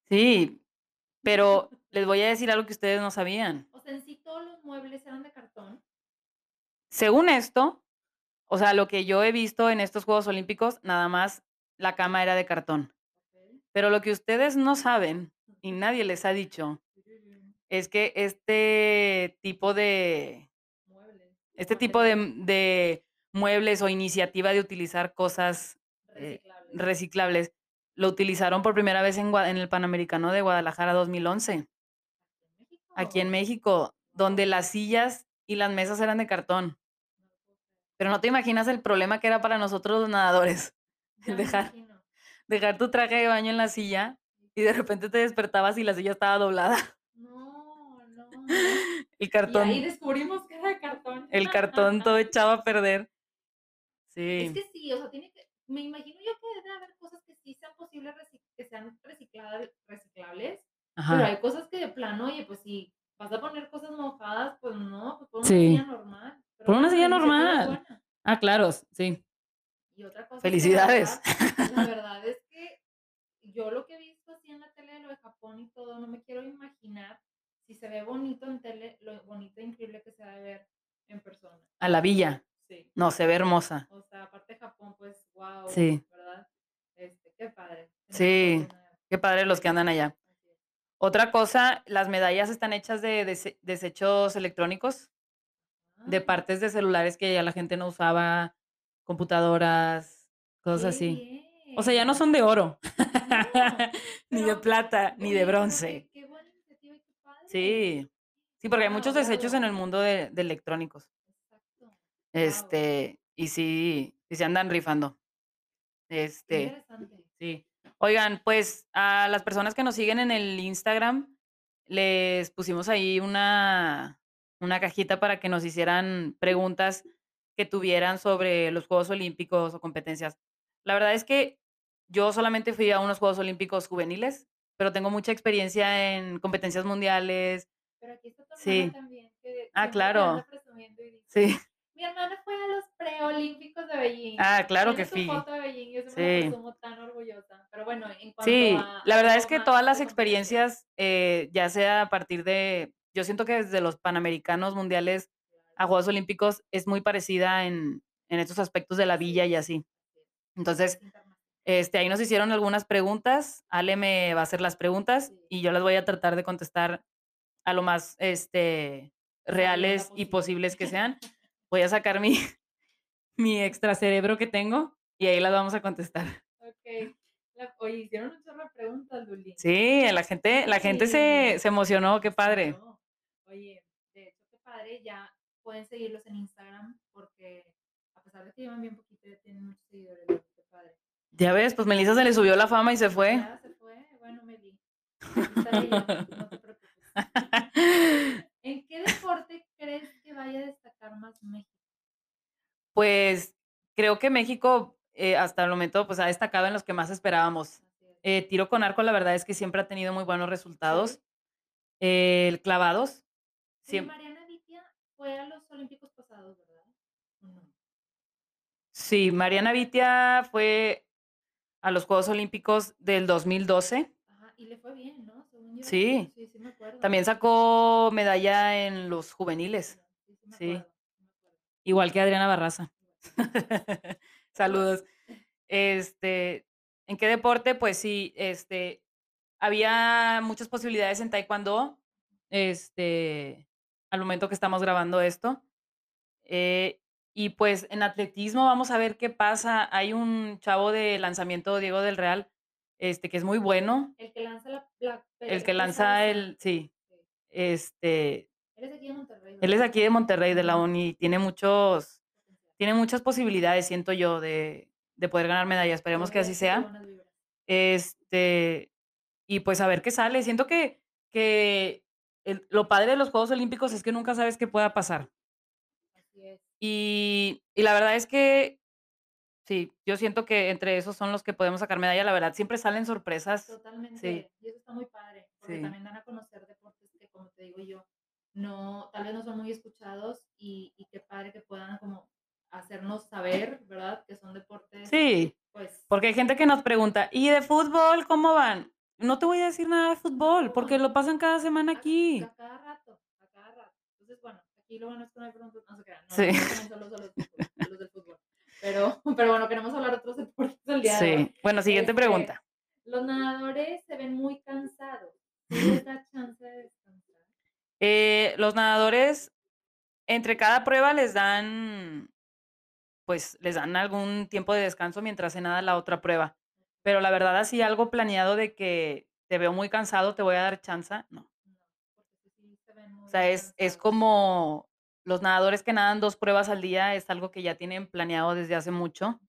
Sí, pero les voy a decir algo que ustedes no sabían. O sea, en sí todos los muebles eran de cartón. Según esto, o sea, lo que yo he visto en estos Juegos Olímpicos, nada más la cama era de cartón. Pero lo que ustedes no saben y nadie les ha dicho es que este tipo de. Este tipo de, materiales de muebles o iniciativa de utilizar cosas eh, reciclables. lo utilizaron por primera vez en, en el Panamericano de Guadalajara 2011, aquí en México, donde las sillas y las mesas eran de cartón. Pero no te imaginas el problema que era para nosotros los nadadores. Dejar-. Dejar tu traje de baño en la silla y de repente te despertabas y la silla estaba doblada. No, no. El Y cartón, ahí descubrimos el cartón todo echado a perder. Es Sí, que sí, o sea, tiene que, me imagino yo que debe haber cosas que sí sean posibles que sean recicladas, reciclables, pero hay cosas que de plano, oye, pues si vas a poner cosas mojadas, pues no, pues pon Sí. silla normal. pero Por una silla es normal. Ah, claro, sí. Y otra cosa es que la Felicidades. verdad- La verdad es que yo lo que he visto así en la tele de lo de Japón y todo, no me quiero imaginar si se ve bonito en tele, lo bonito e increíble que se va a ver en persona. A la villa. Sí. No, se ve hermosa. O sea, aparte de Japón, pues, wow, Sí. ¿verdad? Este, qué padre. Sí. Qué padre los que andan allá. Otra cosa, las medallas están hechas de dese- desechos electrónicos, de Ah, partes de celulares que ya la gente no usaba, computadoras, cosas qué así. O sea, ya no son de oro, No, ni de plata, ni de bronce. Qué, qué buena iniciativa y qué padre. Sí, sí, porque hay muchos desechos en el mundo de, de electrónicos. Exacto. Este, y sí, sí se andan rifando. Este, interesante. sí. Oigan, pues a las personas que nos siguen en el Instagram, les pusimos ahí una, una cajita para que nos hicieran preguntas que tuvieran sobre los Juegos Olímpicos o competencias. La verdad es que yo solamente fui a unos Juegos Olímpicos juveniles, pero tengo mucha experiencia en competencias mundiales. Pero aquí está tu hermana Sí. también, que Ah, claro. presumiendo y dice, Sí. mi hermana fue a los preolímpicos de Beijing. Ah, claro que fui. foto de Beijing, Sí. presumo tan orgullosa. Pero bueno, en cuanto Sí, a la verdad es que todas las experiencias, eh, ya sea a partir de, yo siento que desde los Panamericanos mundiales a Juegos Olímpicos es muy parecida en, en estos aspectos de la villa y así. así es. Entonces, este, ahí nos hicieron algunas preguntas. Ale me va a hacer las preguntas Sí. y yo las voy a tratar de contestar a lo más este, reales y posible. posibles que sean. Voy a sacar mi, mi extra cerebro que tengo y ahí las vamos a contestar. Ok. La- oye, hicieron un chorro de preguntas, Luli. Sí, la gente, la gente se, Sí. se emocionó, qué padre. No. Oye, de hecho, qué padre, ya pueden seguirlos en Instagram porque a pesar de que llevan bien poquito, ya tienen muchos seguidores. Qué padre. Ya ves, pues Melissa se le subió la fama y se fue. Ya se fue. Bueno, Meli. No te. ¿En qué deporte crees que vaya a destacar más México? Pues creo que México eh, hasta el momento pues ha destacado en los que más esperábamos. Eh, tiro con arco, la verdad es que siempre ha tenido muy buenos resultados. Sí. El clavados, Sí, Mariana Vitia fue a los Olímpicos pasados, ¿verdad? Sí, Mariana Vitia fue a los Juegos Olímpicos del 2012. Ajá, y le fue bien, ¿no? Sí. Sí, sí me acuerdo. También sacó medalla en los juveniles, Sí, acuerdo. igual que Adriana Barraza. Saludos. Este, ¿en qué deporte? Pues sí, este, había muchas posibilidades en taekwondo, este, al momento que estamos grabando esto. Eh, y pues en atletismo vamos a ver qué pasa. Hay un chavo de lanzamiento, Diego del Real, este, que es muy bueno. El que lanza la, la El que lanza el, sí, Sí. este, Él es aquí de Monterrey. él aquí de Monterrey, de la uni, tiene muchos, tiene muchas posibilidades, siento yo, de, de poder ganar medallas. Esperemos que así sea. Este, y pues a ver qué sale. Siento que, que el- lo padre de los Juegos Olímpicos es que nunca sabes qué pueda pasar. Así es. Y, y la verdad es que sí, yo siento que entre esos son los que podemos sacar medalla. La verdad, siempre salen sorpresas. Totalmente. Y eso está muy padre. Porque Sí. también dan a conocer deportes que, como te digo yo, no, tal vez no son muy escuchados y, y qué padre que puedan como hacernos saber, ¿verdad? Que son deportes, Sí, pues, porque hay gente que nos pregunta, ¿y de fútbol cómo van? No te voy a decir nada de fútbol, porque lo pasan cada semana a- aquí. A, cada rato, a cada rato. Entonces, bueno, aquí lo bueno es que no se crean, no, Sí. no solo a los, a los del fútbol. Pero, pero bueno, queremos hablar de otros deportes el día de hoy. Sí. Bueno, siguiente Este, pregunta. Los nadadores se ven muy cansados. ¿Sí chance de descansar? Eh, los nadadores, entre cada prueba les dan, pues les dan algún tiempo de descanso mientras se nada la otra prueba. Pero la verdad, así algo planeado de que te veo muy cansado, te voy a dar chance, no. No, porque sí, sí se ven muy O sea, es, es como los nadadores que nadan dos pruebas al día, es algo que ya tienen planeado desde hace mucho.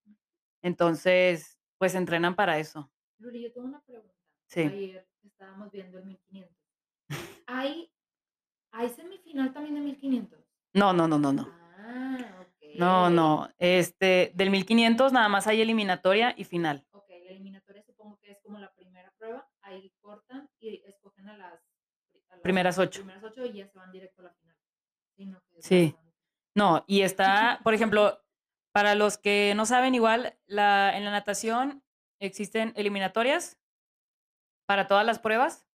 Entonces, pues entrenan para eso. Luli, yo tengo una pregunta. Sí. Ayer estábamos viendo el 1500. ¿Hay, ¿Hay semifinal también de 1500? No, no, no, no, no. Ah, ok. No, no. Este, del 1500 nada más hay eliminatoria y final. Ok, la eliminatoria supongo que es como la primera prueba. Ahí cortan y escogen a las, a las Primeras ocho. primeras ocho y ya se van directo a la final. Sí, no, qué es Sí. bastante. No, y está, por ejemplo, para los que no saben, igual, la en la natación existen eliminatorias para todas las pruebas,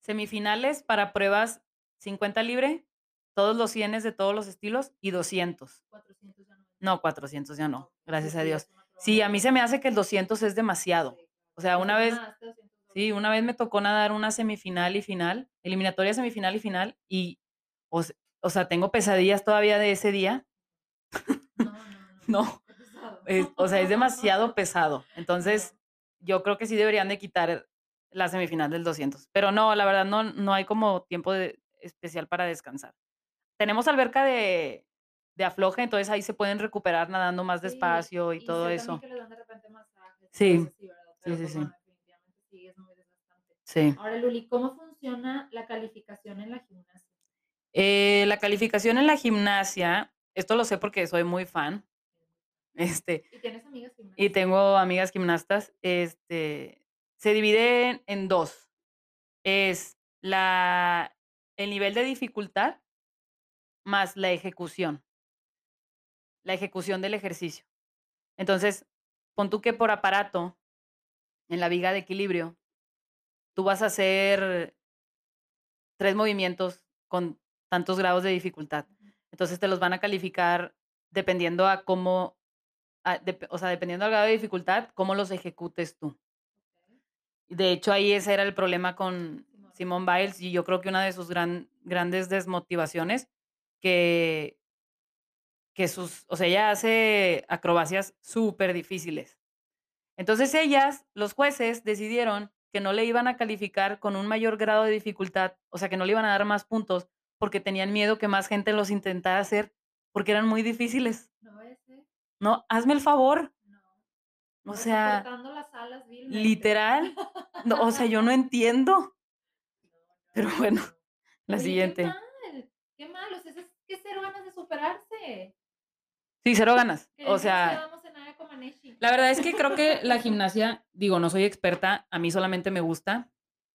semifinales para pruebas 50 libre, todos los 100 de todos los estilos y 200. 400 ya no. No, 400 ya no, gracias a Dios. Sí, a mí se me hace que el 200 es demasiado. O sea, una ¿Tú vez nadaste 200 sí, una vez me tocó nadar una semifinal y final, eliminatoria, semifinal y final, y, o se o sea, tengo pesadillas todavía de ese día. No, no, no. No, Qué pesado. es o sea, es demasiado pesado. Entonces, yo creo que sí deberían de quitar la semifinal del 200. Pero no, la verdad no no hay como tiempo de especial para descansar. Tenemos alberca de de afloje, entonces ahí se pueden recuperar nadando más Sí, despacio y todo eso. también que les dan de repente masajes y Sí. Sí, sí, pues, sí. Sí. Ahora, Luli, ¿cómo funciona la calificación en la gimnasia? Eh, la calificación en la gimnasia, esto lo sé porque soy muy fan, este, ¿Y tienes amigas y gimnastas? tengo amigas gimnastas, este, se divide en- en 2. Es la el nivel de dificultad más la ejecución. La ejecución del ejercicio. Entonces, pon tú que por aparato, en la viga de equilibrio, tú vas a hacer 3 movimientos con tantos grados de dificultad. Entonces, te los van a calificar dependiendo a cómo, o sea, dependiendo del grado de dificultad, cómo los ejecutes tú. De hecho, ahí ese era el problema con Simone. Biles, y yo creo que una de sus gran grandes desmotivaciones, que que sus o sea, ella hace acrobacias superdifíciles. Entonces, ellas, los jueces, decidieron que no le iban a calificar con un mayor grado de dificultad, o sea, que no le iban a dar más puntos, porque tenían miedo que más gente los intentara hacer, porque eran muy difíciles. No. No, hazme el favor. No. O sea, las alas literal. No, o sea, yo no entiendo. Pero no, bueno, no. la Oye, siguiente. Qué mal, qué mal, o sea, es que cero ganas de superarse. Sí, cero ganas. Que O sea, la verdad es que creo que la gimnasia, digo, no soy experta, a mí solamente me gusta,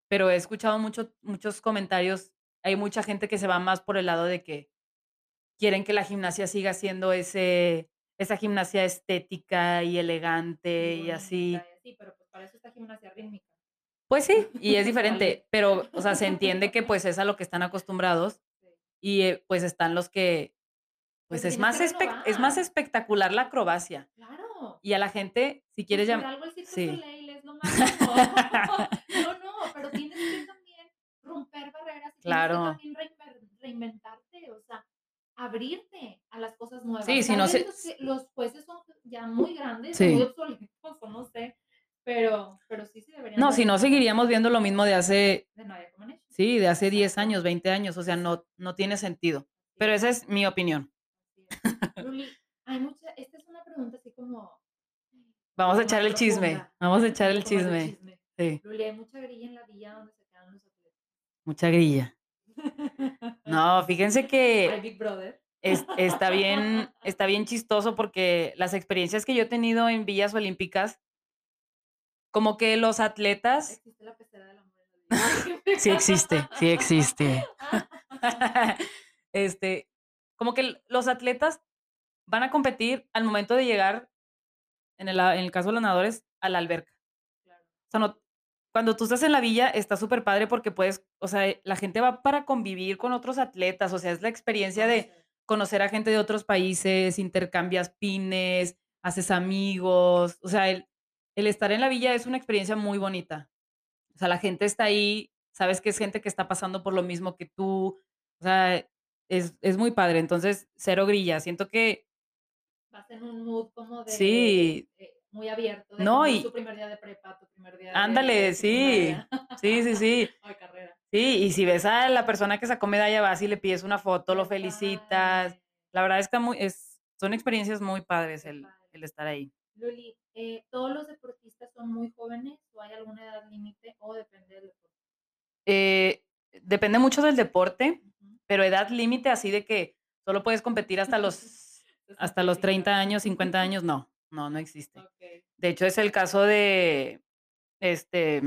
pero he escuchado mucho muchos comentarios. Hay mucha gente que se va más por el lado de que quieren que la gimnasia siga siendo ese esa gimnasia estética y elegante y así. así, pero pues para eso está gimnasia rítmica. Pues sí, y es diferente, pero, o sea, se entiende que, pues, es a lo que están acostumbrados Sí. y, eh, pues, están los que, Pues pues, es más es más espectacular la acrobacia. Claro. Y a la gente, si quieres por llam algo el Cirque sí. es lo. No, no, pero tienes que también romper barreras y Claro. tienes que también reinventarte, o sea, abrirte a las cosas nuevas. Sí, si no se los jueces son ya muy grandes, Sí. muy obsoletos, o no sé, pero pero sí se deberían No, si no seguiríamos viendo lo mismo de hace De Comaneci. sí, de hace 10 Exacto. años, 20 años, o sea, no no tiene sentido. Pero es. esa es mi opinión. Luli, hay mucha esta es una pregunta así como Vamos a echar el chisme, vamos a echar el chisme. chisme. Sí, Luli, hay mucha grilla en la villa donde se. Mucha grilla. No, fíjense que Big Brother. es está bien está bien chistoso porque las experiencias que yo he tenido en villas olímpicas, como que los atletas Existe la pecera en las villas sí existe, sí existe. Este, como que los atletas van a competir al momento de llegar, en el en el caso de los nadadores, a la alberca. Claro. O sea, no cuando tú estás en la villa, está superpadre porque puedes o sea, la gente va para convivir con otros atletas, o sea, es la experiencia de Conocer. a gente de otros países, intercambias pines, haces amigos, o sea, el el estar en la villa es una experiencia muy bonita. O sea, la gente está ahí, sabes que es gente que está pasando por lo mismo que tú, o sea, es es muy padre. Entonces, cero grilla. Siento que Vas en un mood como de, Sí. Muy abierto, de No, es y tu primer día de prepa, tu primer día de Ándale, sí. secundaria. Sí, sí, sí. O de carrera. Sí, y si ves a la persona que sacó medalla, vas y le pides una foto, lo felicitas. La verdad está muy es son experiencias muy padres el padre. el estar ahí. Luli, eh, ¿todos los deportistas son muy jóvenes o hay alguna edad límite o depende del deporte? Eh, depende mucho del deporte, pero edad límite así de que solo puedes competir hasta los hasta los 30 años, 50 años, no, no, no existe. Okey. De hecho, es el caso de, este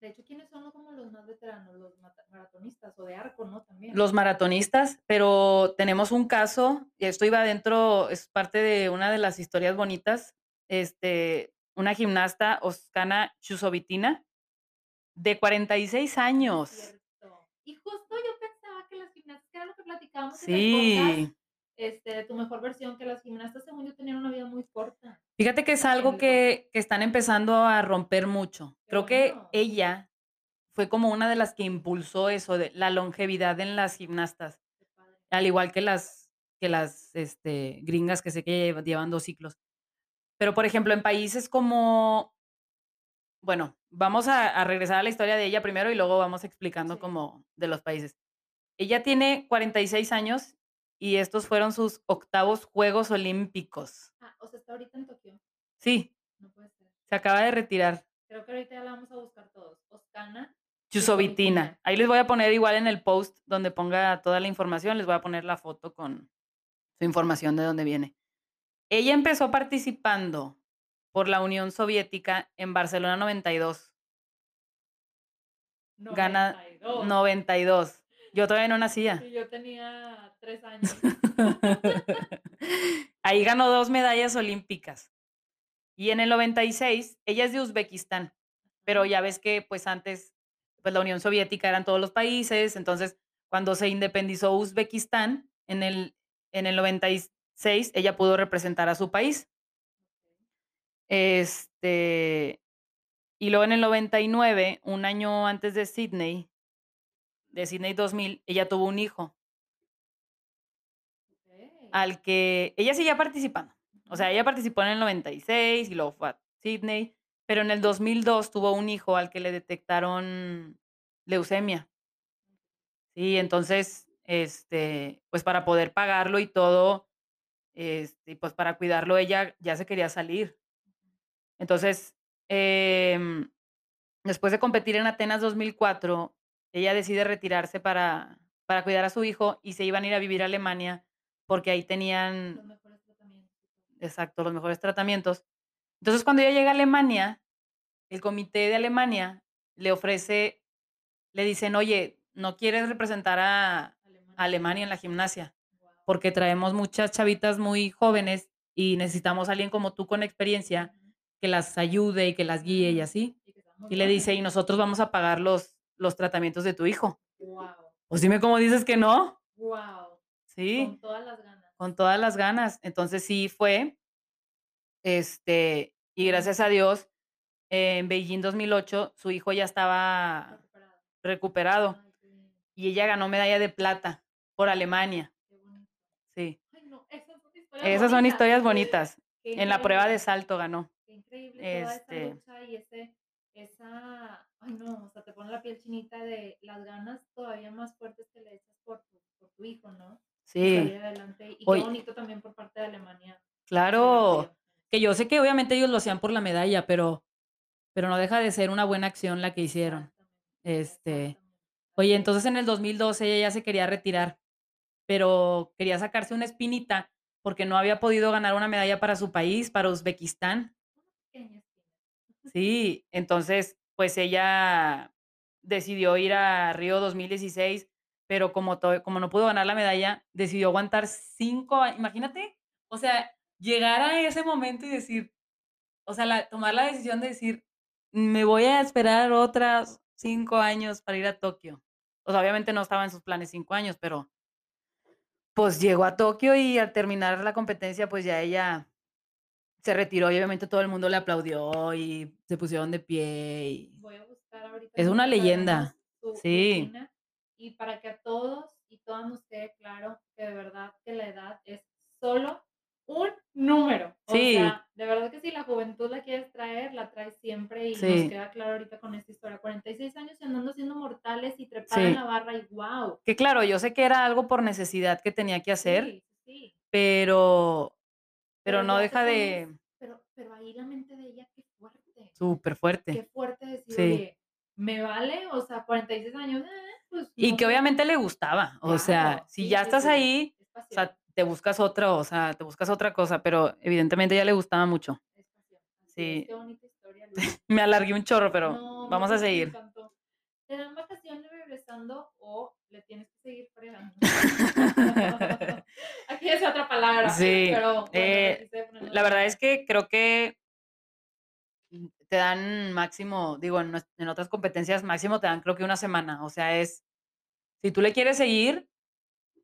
De hecho, ¿quiénes son como los más veteranos, los maratonistas o de arco, ¿no? También. los maratonistas, pero tenemos un caso, y esto iba dentro, es parte de una de las historias bonitas, este, una gimnasta, Oskana Chusovitina, de 46 años. Cierto. Y justo yo pensaba que las gimnastas, que era lo que platicábamos en el Sí, podcast, este, de tu mejor versión, que las gimnastas, según yo, tenían una vida muy corta. fíjate que es algo que, que están empezando a romper mucho. Creo que ella fue como una de las que impulsó eso de la longevidad en las gimnastas. Al igual que las, que las este, gringas que sé que lleva- llevan dos ciclos. Pero, por ejemplo, en países como, bueno, vamos a, a regresar a la historia de ella primero y luego vamos explicando Sí. como de los países. Ella tiene 46 años y estos fueron sus octavos Juegos Olímpicos. Ah, o sea, está ahorita en Tokio. Sí, No puede ser. se acaba de retirar. Creo que ahorita ya la vamos a buscar todos. Oscana. Chusovitina. Ahí les voy a poner igual en el post donde ponga toda la información, les voy a poner la foto con su información de dónde viene. Ella empezó participando por la Unión Soviética en Barcelona 92. Gana 92. 92. Yo todavía no nacía. Y yo tenía tres años. Ahí ganó dos medallas olímpicas. Y en el 96, ella es de Uzbekistán, pero ya ves que pues antes, pues la Unión Soviética eran todos los países, entonces cuando se independizó Uzbekistán, en el, en el 96, ella pudo representar a su país. Este, y luego en el 99, un año antes de Sydney, de Sydney 2000, ella tuvo un hijo al que ella seguía participando. O sea, ella participó en el 96 y luego fue a Sydney, pero en el 2002 tuvo un hijo al que le detectaron leucemia. Sí, entonces, este, pues para poder pagarlo y todo, este, y pues para cuidarlo ella ya se quería salir. Entonces, em, después de competir en Atenas 2004, ella decide retirarse para, para cuidar a su hijo y se iban a ir a vivir a Alemania porque ahí tenían Los mejores tratamientos. exacto, los mejores tratamientos. Entonces, cuando ella llega a Alemania, el comité de Alemania le ofrece, le dicen, oye, ¿no quieres representar a a Alemania en la gimnasia? Porque traemos muchas chavitas muy jóvenes y necesitamos a alguien como tú con experiencia que las ayude y que las guíe y así. Y, Y le dice, y nosotros vamos a pagar los, los tratamientos de tu hijo. Guau. Pues dime cómo dices que no. Guau. Sí. Con todas las ganas. con todas las ganas. Entonces sí fue, este, y gracias a Dios, en Beijing 2008, su hijo ya estaba recuperado Ay, y ella ganó medalla de plata por Alemania. Qué bonito. Sí, Ay, no, esas son historias esas son bonitas. historias bonitas. En la prueba de salto ganó. Qué increíble toda Este esa lucha y ese, esa, ay no, o sea, te pone la piel chinita de las ganas todavía más fuertes que le echas por tu, por tu hijo, ¿no? Sí, salir adelante. Y qué bonito también por parte de Alemania. claro. Que yo sé que obviamente ellos lo hacían por la medalla, pero, pero no deja de ser una buena acción la que hicieron. Este. Oye, entonces en el 2012 ella ya se quería retirar, pero quería sacarse una espinita porque no había podido ganar una medalla para su país, para Uzbekistán. Sí, entonces pues ella decidió ir a Río 2016, pero como, como no pudo ganar la medalla, decidió aguantar cinco años. Imagínate, o sea, llegar a ese momento y decir, o sea, tomar la decisión de decir, me voy a esperar otras cinco años para ir a Tokio. O sea, obviamente no estaba en sus planes cinco años, pero pues llegó a Tokio y al terminar la competencia, pues ya ella se retiró y obviamente todo el mundo le aplaudió y se pusieron de pie. Y... Voy a buscar ahorita. Es una leyenda, su sí. rutina, Y para que a todos y todas nos quede claro que de verdad que la edad es solo un número. O Sí. sea, de verdad que si la juventud la quieres traer, la traes siempre y Sí. nos queda claro ahorita con esta historia. 46 años y andando siendo mortales y trepada en la barra y wow. Que claro, yo sé que era algo por necesidad que tenía que hacer, Sí, sí. pero, pero no ya deja de Pero, pero ahí la mente de ella, qué fuerte. súper Qué fuerte. fuerte decir, Sí. oye, me vale, o sea, 46 años, eh, pues. Y no que obviamente le gustaba. O sea, si sí, ya estás ahí, es o sea, te buscas otra, o sea, te buscas otra cosa, pero evidentemente a ella le gustaba mucho. es Sí. qué bonita historia, Luis. Me alargué un chorro, pero No, vamos a seguir. ¿Te dan vacaciones regresando o le tienes que seguir fregando? Aquí es otra palabra, Sí, pero bueno, eh, la verdad es que creo que te dan máximo, digo, en en otras competencias máximo te dan creo que una semana, o sea, es si tú le quieres seguir,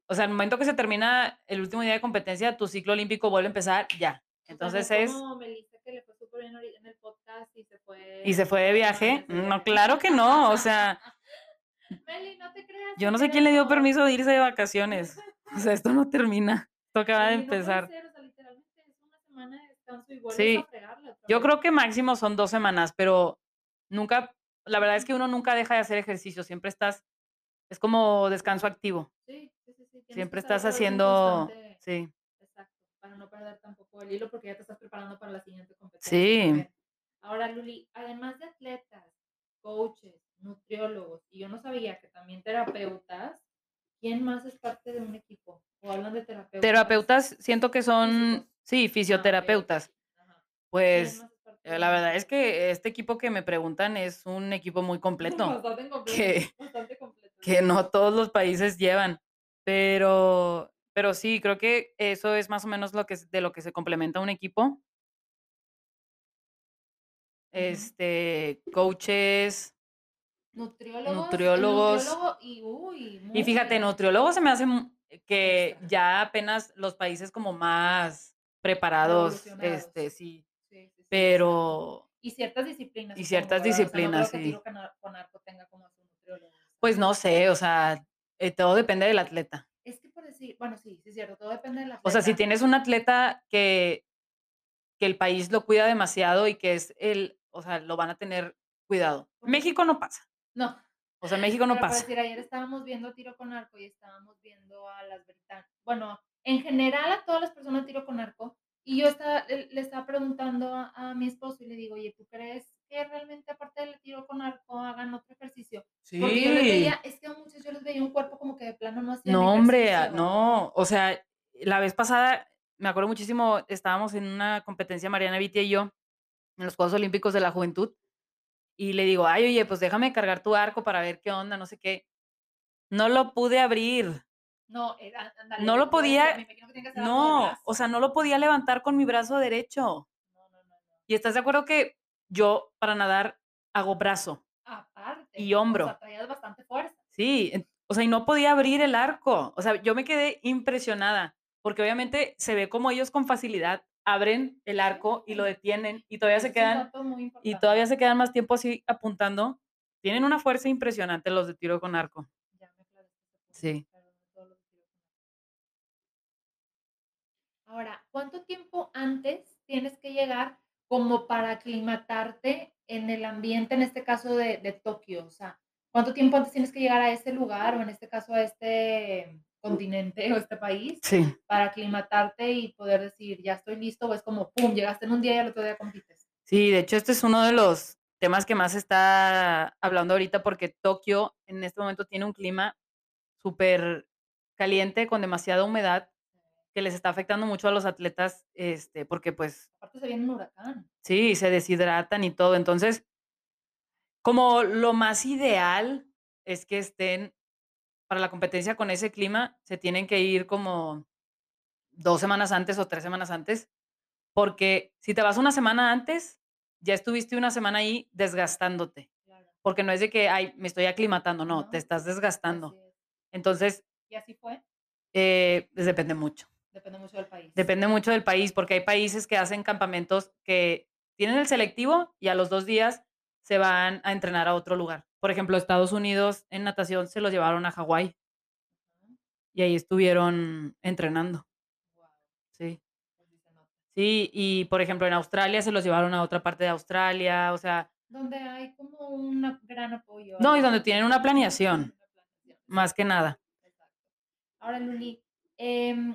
o sea, al momento que se termina el último día de competencia, tu ciclo olímpico vuelve a empezar ya. O sea, no Entonces es es como Melissa que le fue súper bien ahorita en el podcast y se fue ¿Y se fue de viaje? No, claro que no, o sea Meli, no te creas, yo no sé quién le dio permiso de irse de vacaciones. O sea, esto no termina, esto acaba de empezar. Sí, yo creo que máximo son 2 semanas, pero nunca la verdad es que uno nunca deja de hacer ejercicio, siempre estás es como descanso activo. Sí, sí, sí, Siempre estás haciendo sí. exacto, para no perder tampoco el hilo, porque ya te estás preparando para la siguiente competencia Sí. Ahora, Luli, además de atletas, coaches, nutriólogos, y yo no sabía que también terapeutas, ¿quién más es parte de un equipo? ¿O hablan de terapeutas? Terapeutas siento que son sí, Ah, fisioterapeutas. Ajá. ¿Quién Pues, la verdad es que este equipo que me preguntan es un equipo muy completo, Bastante completo, que bastante completo, que no todos los países llevan, pero pero sí, creo que eso es más o menos lo que de lo que se complementa un equipo. Este, coaches Nutriólogos, nutriólogos nutriólogo y uy, y fíjate, nutriólogos se me hace mm, que ya apenas los países como más preparados, este, sí, Sí, sí, sí, exacto. pero Y ciertas disciplinas, y ciertas ¿verdad? O sea, no creo disciplinas, que sí. tiro cana con arco tenga como su nutriólogo, Pues no sé, o sea, eh, todo depende del atleta. Es que por decir bueno, sí, sí es cierto, todo depende del O sea, si atleta. tienes un atleta que que el país lo cuida demasiado y que es el o sea, lo van a tener cuidado. México no pasa. No. O sea, México no Pero pasa. decir, ayer estábamos viendo tiro con arco y estábamos viendo a las brita bueno, en general a todas las personas tiro con arco, y yo estaba le le estaba preguntando a a mi esposo y le digo: "Oye, ¿tú crees que realmente aparte del tiro con arco hagan otro ejercicio?". Porque yo les veía Sí. es que a muchos yo les veía un cuerpo como que de plano no hacían No, hombre, ah, no, o sea, la vez pasada, me acuerdo muchísimo, estábamos en una competencia, Mariana Vitia y yo, en los Juegos Olímpicos de la Juventud, y le digo: "Ay, oye, pues déjame cargar tu arco para ver qué onda, no sé qué". No lo pude abrir. No, era ándale, No lo me podía que que no, o sea, no lo podía levantar con mi brazo derecho. No, no, no, no. ¿Y estás de acuerdo que yo para nadar hago brazo Aparte, y o hombro? sea, traías bastante fuerza. Sí, o sea, y no podía abrir el arco. O sea, yo me quedé impresionada, porque obviamente se ve cómo ellos con facilidad abren el arco y lo detienen, y todavía se quedan y todavía se quedan más tiempo así apuntando. Tienen una fuerza impresionante los de tiro con arco. Ya me Sí. Ahora, ¿cuánto tiempo antes tienes que llegar como para aclimatarte en el ambiente, en este caso de de Tokio? O sea, ¿cuánto tiempo antes tienes que llegar a ese lugar, o en este caso a este continente, o este país, Sí. para aclimatarte y poder decir: "Ya estoy listo", o es como, pum, llegaste en un día y al otro día compites? Sí, de hecho, este es uno de los temas que más está hablando ahorita, porque Tokio en este momento tiene un clima supercaliente con demasiada humedad, que les está afectando mucho a los atletas, este, porque, pues Aparte se viene un huracán. sí, se deshidratan y todo. Entonces como lo más ideal es que estén para la competencia con ese clima, se tienen que ir como 2 semanas antes o 3 semanas antes, porque si te vas una semana antes, ya estuviste una semana ahí desgastándote, Claro. porque no es de que: "Ay, me estoy aclimatando", no, te estás desgastando. es. Entonces ¿Y así fue? eh, pues depende mucho. Depende mucho del país. Depende mucho del país, porque hay países que hacen campamentos que tienen el selectivo y a los 2 días se van a entrenar a otro lugar. Por ejemplo, Estados Unidos en natación se los llevaron a Hawái. Y ahí estuvieron entrenando. Sí. Pues sí y por ejemplo, en Australia se los llevaron a otra parte de Australia, o sea Donde hay como una gran apoyo No, y donde tienen una planeación. Más que nada. exacto. Ahora, Luli, em,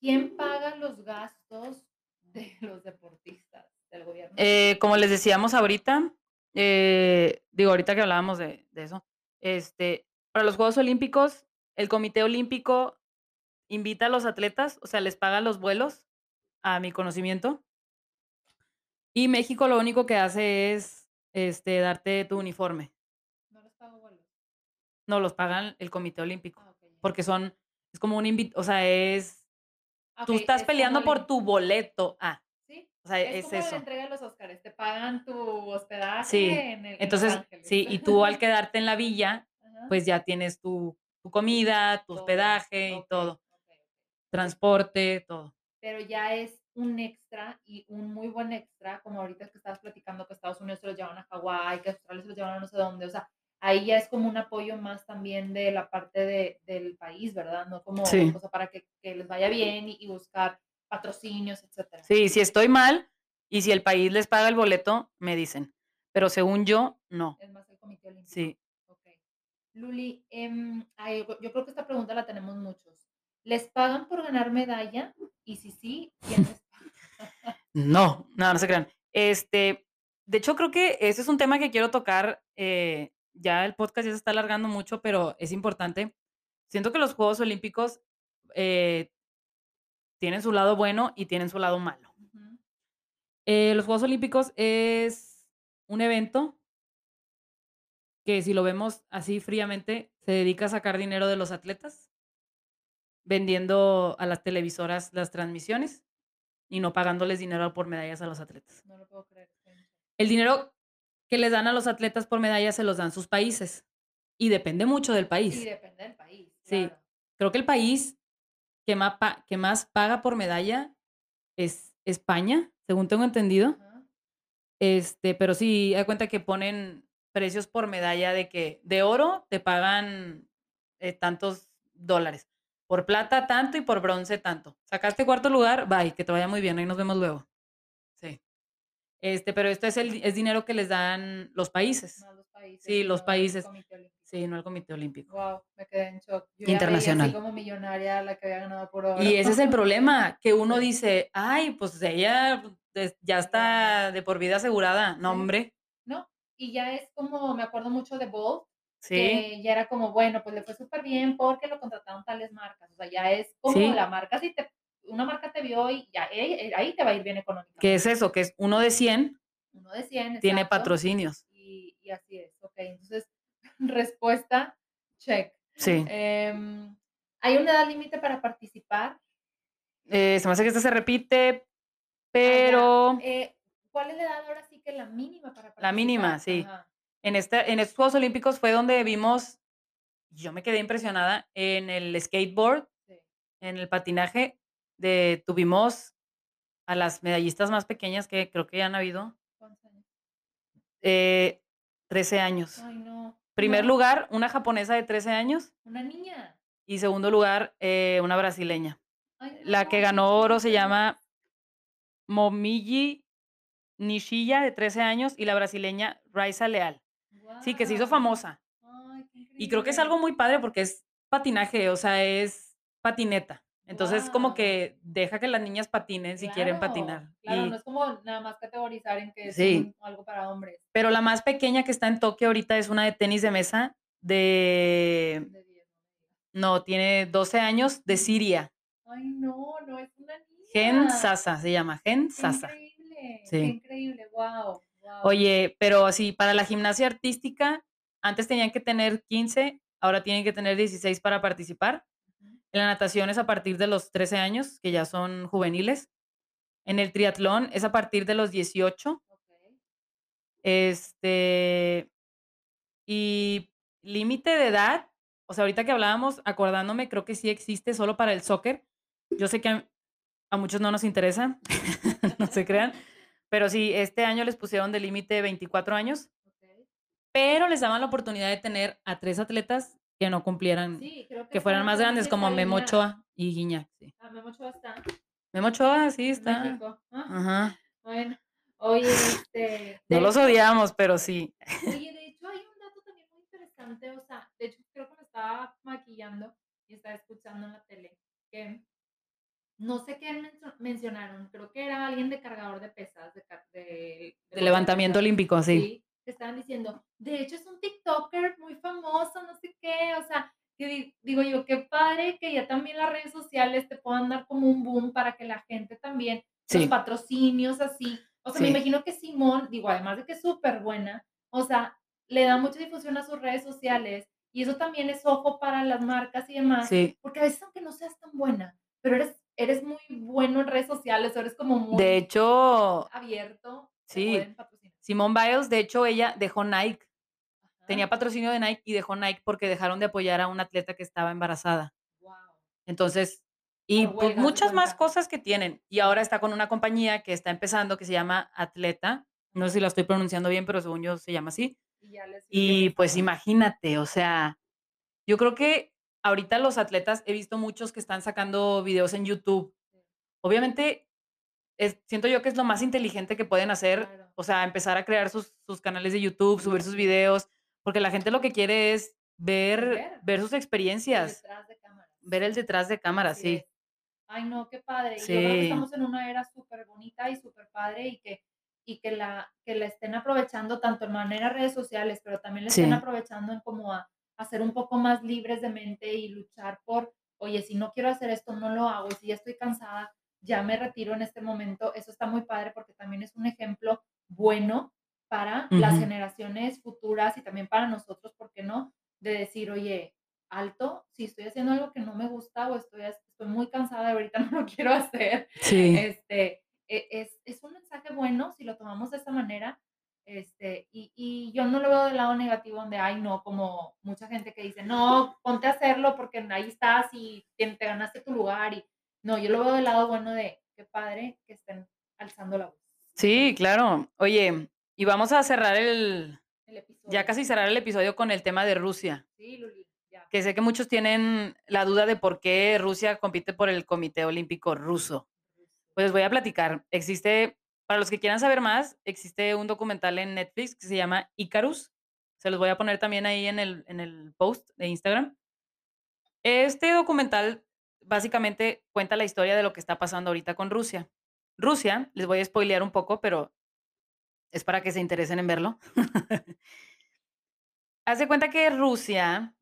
¿quién paga los gastos de los deportistas? ¿El gobierno? Eh, como les decíamos ahorita, eh, digo, ahorita que hablábamos de de eso, este, para los Juegos Olímpicos, el Comité Olímpico invita a los atletas, o sea, les paga los vuelos, a mi conocimiento. Y México lo único que hace es, este, darte tu uniforme. ¿No les paga vuelos? No, los pagan el Comité Olímpico, Ah, porque son es como un invi o sea, es Ah, tú estás es peleando el por tu boleto a. O sea, es es como la eso. entrega de los Óscares, te pagan tu hospedaje Sí, en el entonces sí, y tú al quedarte en la villa, Ajá. pues ya tienes tu tu comida, tu Todo, hospedaje y todo, transporte, todo. Pero ya es un extra, y un muy buen extra, como ahorita que estabas platicando que Estados Unidos se los llevan a Hawái, que Australia se los llevan a no sé dónde, o sea, ahí ya es como un apoyo más también de la parte de del país, ¿verdad? No como, Sí. o sea, para que que les vaya bien y y buscar patrocinios, etcétera. Sí, si estoy mal, y si el país les paga el boleto, me dicen, pero según yo, no. Es más el Comité Olímpico. Sí. Okey. Luli, ay, yo creo que esta pregunta la tenemos muchos. ¿Les pagan por ganar medalla? Y si sí, ¿quién les paga? No, no, no se crean. Este, de hecho, creo que ese es un tema que quiero tocar, eh, ya el podcast ya se está alargando mucho, pero es importante. Siento que los Juegos Olímpicos, eh tienen su lado bueno y tienen su lado malo. Eh, los Juegos Olímpicos es un evento que si lo vemos así fríamente, se dedica a sacar dinero de los atletas vendiendo a las televisoras las transmisiones y no pagándoles dinero por medallas a los atletas. No lo puedo creer. El dinero que les dan a los atletas por medallas se los dan sus países y depende mucho del Y país. depende del país, Sí. claro. Creo que el país que más, que más paga por medalla es España, según tengo entendido. Este, pero sí, de cuenta que ponen precios por medalla de que de oro te pagan eh, tantos dólares, por plata tanto y por bronce tanto. Sacaste cuarto lugar, bye, que te vaya muy bien, ahí nos vemos luego. Sí. Este, pero esto es el es dinero que les dan los países. Más los países. Sí, los países. Comité. Sí, no el Comité Olímpico. Guau, me quedé en shock. Yo ya Internacional. así como millonaria la que había ganado por oro. Y ese es el problema, que uno dice, ay, pues ella pues, ya está de por vida asegurada. No, hombre. ¿No? Y ya es como, me acuerdo mucho de Bolt, Sí. que ya era como, bueno, pues le fue súper bien porque lo contrataron tales marcas. O sea, ya es como Sí. la marca, si te, una marca te vio y ya eh, ahí te va a ir bien económicamente. ¿Qué es eso? Que es uno de 100 Uno de 100, tiene exacto, patrocinios. Y, y así es, ok. Entonces, respuesta, check. Sí. Em, ¿Hay una edad límite para participar? Eh, se me hace que esta se repite, Ah, pero Eh, ¿Cuál es la edad ahora sí que la mínima para participar? La mínima, sí. Ajá. en, esta, en estos Juegos Olímpicos fue donde vimos, yo me quedé impresionada en el skateboard, Sí. en el patinaje, de, tuvimos a las medallistas más pequeñas que creo que ya han habido, ¿Cuántos años? eh, 13 años. Ay, no. Primer no, lugar, una japonesa de 13 años Una niña. y segundo lugar, eh, una brasileña. Ay, La que ganó oro se llama Momiji Nishida, de 13 años, y la brasileña Raisa Leal. Sí, que se hizo famosa. Ay, qué Y creo que es algo muy padre porque es patinaje, o sea, es patineta. Entonces, como que deja que las niñas patinen si quieren patinar. Claro, Y- no es como nada más categorizar en que es Sí. un- algo para hombres. pero la más pequeña que está en Tokio ahorita es una de tenis de mesa de... De 10, No, tiene 12 años, de Siria. Ay, no, no es una niña. Gen Sasa se llama, Gen Sasa. increíble. Sí. Increíble, wow. Oye, pero sí, para la gimnasia artística, antes tenían que tener 15, ahora tienen que tener 16 para participar. En la natación es a partir de los 13 años, que ya son juveniles. En el triatlón es a partir de los 18. Este. Y límite de edad, o sea, ahorita que hablábamos, acordándome, creo que sí existe solo para el soccer. Yo sé que a, a muchos no nos interesa, no se crean, pero sí, este año les pusieron de límite 24 años, pero les daban la oportunidad de tener a tres atletas que no cumplieran, Sí, creo que, que fueran más grandes, como Memo. Ochoa y Guiñac. Sí. Ah, Memo Ochoa está. Memo Ochoa, sí, está. México. Ah, Ajá. Bueno, oye, este. No de los odiamos, pero sí. Oye, de hecho hay un dato también muy interesante, o sea, de hecho creo que me estaba maquillando y estaba escuchando en la tele que no sé qué mencio- mencionaron, creo que era alguien de cargador de pesas, de, ca- de, De levantamiento olímpico olímpico, sí. Sí, que estaban diciendo, de hecho es un TikToker muy famoso, no sé qué, o sea, que di- digo yo, qué padre que ya también las redes sociales te puedan dar como un boom para que la gente también, los Sí. patrocinios así, o sea, me Sí. imagino que Simón, digo, además de que es súper buena, o sea, le da mucha difusión a sus redes sociales Y eso también es ojo para las marcas y demás, Sí. porque a veces aunque no seas tan buena, pero eres eres muy bueno en redes sociales, o eres como De muy hecho abierto, sí. Simone Biles, de hecho, ella dejó Nike. Tenía patrocinio de Nike y dejó Nike porque dejaron de apoyar a una atleta que estaba embarazada. Guau. Entonces, y pues muchas más cosas que tienen. Y ahora está con una compañía que está empezando que se llama Atleta. No sé si la estoy pronunciando bien, pero según yo se llama así. Y ya les Y pues imagínate. o sea, yo creo que ahorita los atletas, he visto muchos que están sacando videos en YouTube. Obviamente, es siento yo que es lo más inteligente que pueden hacer. O sea, empezar a crear sus sus canales de YouTube, subir sus videos, porque la gente lo que quiere es ver Ver. ver sus El experiencias, detrás de cámaras. ver el detrás de cámara, Así sí. Ay, no, qué padre. Y yo creo que Sí. estamos en una era superbonita y superpadre, y que y que la que la estén aprovechando tanto en manera redes sociales, pero también la estén Sí. aprovechando en como a a ser un poco más libres de mente y luchar por, oye, si no quiero hacer esto, no lo hago, y si ya estoy cansada, ya me retiro en este momento. Eso está muy padre, porque también es un ejemplo bueno para las Ujú. generaciones futuras y también para nosotros, ¿por qué no? De decir: "Oye, alto, si estoy haciendo algo que no me gusta o estoy estoy muy cansada ahorita no lo quiero hacer", Sí. este, e es es un mensaje bueno si lo tomamos de esa manera, este, y y yo no lo veo del lado negativo donde, ay, no, como mucha gente que dice: "No, ponte a hacerlo porque ahí estás y te te ganaste tu lugar", y no, yo lo veo del lado bueno de qué padre que estén alzando la voz. Sí, claro. Oye, y vamos a cerrar el El ya casi cerrar el episodio con el tema de Rusia. Sí, Luli, ya. Que sé que muchos tienen la duda de por qué Rusia compite por el Comité Olímpico Ruso. Pues les voy a platicar. Existe, para los que quieran saber más, existe un documental en Netflix que se llama Icarus. Se los voy a poner también ahí en el en el post de Instagram. Este documental básicamente cuenta la historia de lo que está pasando ahorita con Rusia. Rusia, les voy a espoilear un poco, pero es para que se interesen en verlo. Haz de cuenta que Rusia,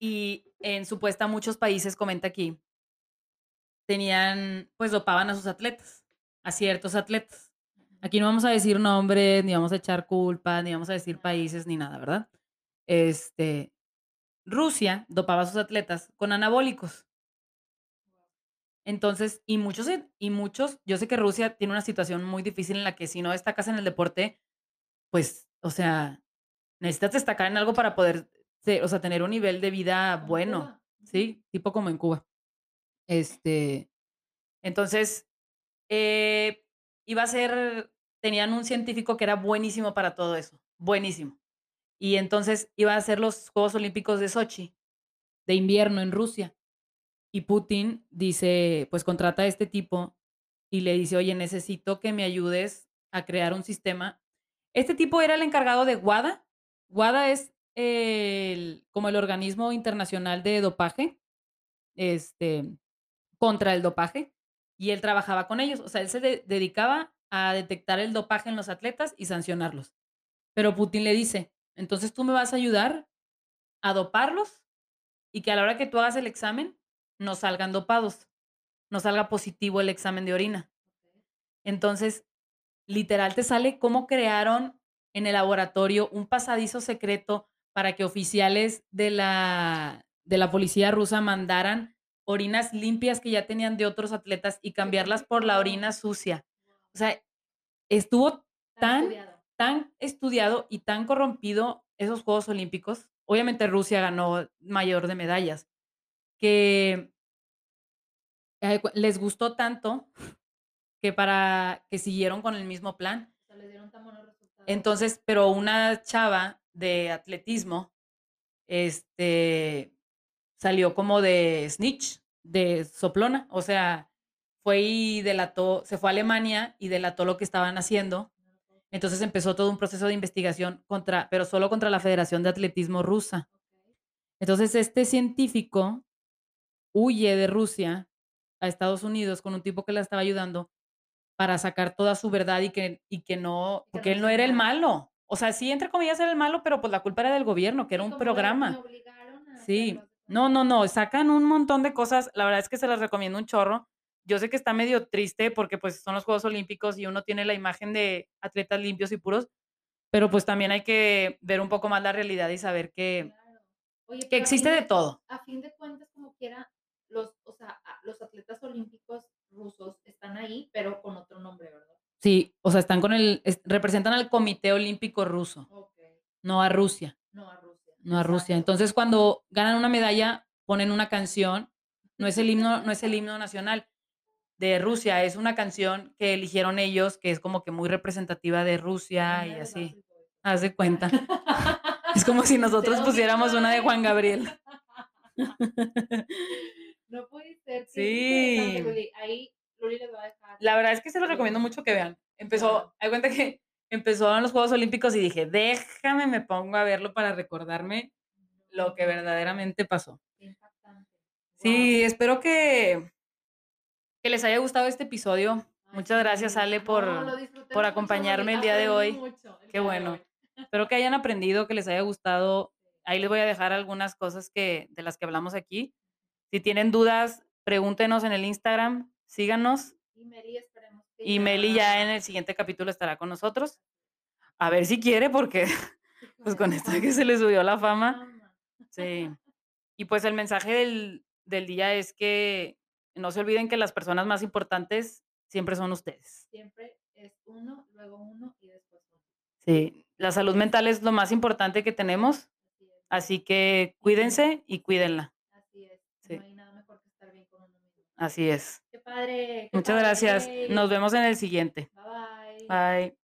y en supuesta muchos países, comenta aquí tenían, pues dopaban a sus atletas, a ciertos atletas. Aquí no vamos a decir nombres, ni vamos a echar culpa, ni vamos a decir países, ni nada, ¿verdad? Este, Rusia dopaba a sus atletas con anabólicos. Entonces, y muchos y muchos yo sé que Rusia tiene una situación muy difícil en la que si no destacas en el deporte, pues, o sea, necesitas destacar en algo para poder o sea, tener un nivel de vida bueno. ¿sí? Tipo como en Cuba. Este, entonces, eh, iba a ser tenían un científico que era buenísimo para todo eso, buenísimo. Y entonces iba a hacer los Juegos Olímpicos de Sochi, de invierno en Rusia. Y Putin dice, pues contrata a este tipo y le dice: "Oye, necesito que me ayudes a crear un sistema". Este tipo era el encargado de WADA. WADA es el como el organismo internacional de dopaje, este, contra el dopaje, y él trabajaba con ellos. O sea, él se de dedicaba a detectar el dopaje en los atletas y sancionarlos. Pero Putin le dice: "Entonces, tú me vas a ayudar a doparlos y que a la hora que tú hagas el examen no salgan dopados, no salga positivo el examen de orina". Entonces, literal te sale cómo crearon en el laboratorio un pasadizo secreto para que oficiales de la de la policía rusa mandaran orinas limpias que ya tenían de otros atletas y cambiarlas por la orina sucia. O sea, estuvo Tan tan, estudiado. tan estudiado y tan corrompido esos Juegos Olímpicos. Obviamente, Rusia ganó mayor de medallas, que cue les gustó tanto que para que siguieron con el mismo plan. O sea, les dieron tan buenos resultados. Entonces, pero una chava de atletismo, este, salió como de snitch, de soplona. O sea, fue y delató se fue a Alemania y delató lo que estaban haciendo. Entonces, empezó todo un proceso de investigación contra pero solo contra la Federación de Atletismo Rusa. Entonces, este científico huye de Rusia a Estados Unidos con un tipo que la estaba ayudando para sacar toda su verdad y que y que no porque él no era el malo. O sea, sí, entre comillas, era el malo, pero, pues, la culpa era del gobierno, que era un de: "Me programa. obligaron a hacerlo", Sí. de No, no, no, sacan un montón de cosas. La verdad es que se las recomiendo un chorro. Yo sé que está medio triste porque, pues, son los Juegos Olímpicos y uno tiene la imagen de atletas limpios y puros, pero, pues, también hay que ver un poco más la realidad y saber que Claro. Oye, Que existe fin de todo. A fin de cuentas, como quiera, los, o sea, los atletas olímpicos rusos están ahí, pero con otro nombre, ¿verdad? Sí, o sea, están con el es representan al Comité Olímpico Ruso, no a Rusia, no a Rusia. no a Rusia. Entonces, cuando ganan una medalla, ponen una canción, no es el himno no es el himno nacional de Rusia, es una canción que eligieron ellos, que es como que muy representativa de Rusia y así. Haz de cuenta. Es como si nosotros pusiéramos una de Juan. Gabriel. No puede ser. Sí. Luli. Ahí Luli les va a dejar. La verdad es que se los recomiendo mucho que vean. Empezó, hay cuenta que empezó en los Juegos Olímpicos y dije, déjame, me pongo a verlo para recordarme lo que verdaderamente pasó. Impactante. Sí, espero que, que les haya gustado este episodio. Ay, Muchas gracias. Ale, por, lo por acompañarme el día de hoy. mucho Qué bueno. hoy. Espero que hayan aprendido, que les haya gustado. Ahí les voy a dejar algunas cosas que, de las que hablamos aquí. Si tienen dudas, pregúntenos en el Instagram, síganos. Y Meli, esperemos que Y Meli ya en el siguiente capítulo estará con nosotros. A ver si quiere, porque pues con esto que se le subió la fama. Sí. Y pues el mensaje del, del día es que no se olviden que las personas más importantes siempre son ustedes. Siempre es uno, luego uno y después uno. Sí. La salud mental es lo más importante que tenemos, así que cuídense y cuídenla. Así es. Sí. No hay nada mejor que estar bien con uno mismo. Así es. Qué padre. qué Muchas gracias. Nos vemos en el siguiente. Bye bye. Bye.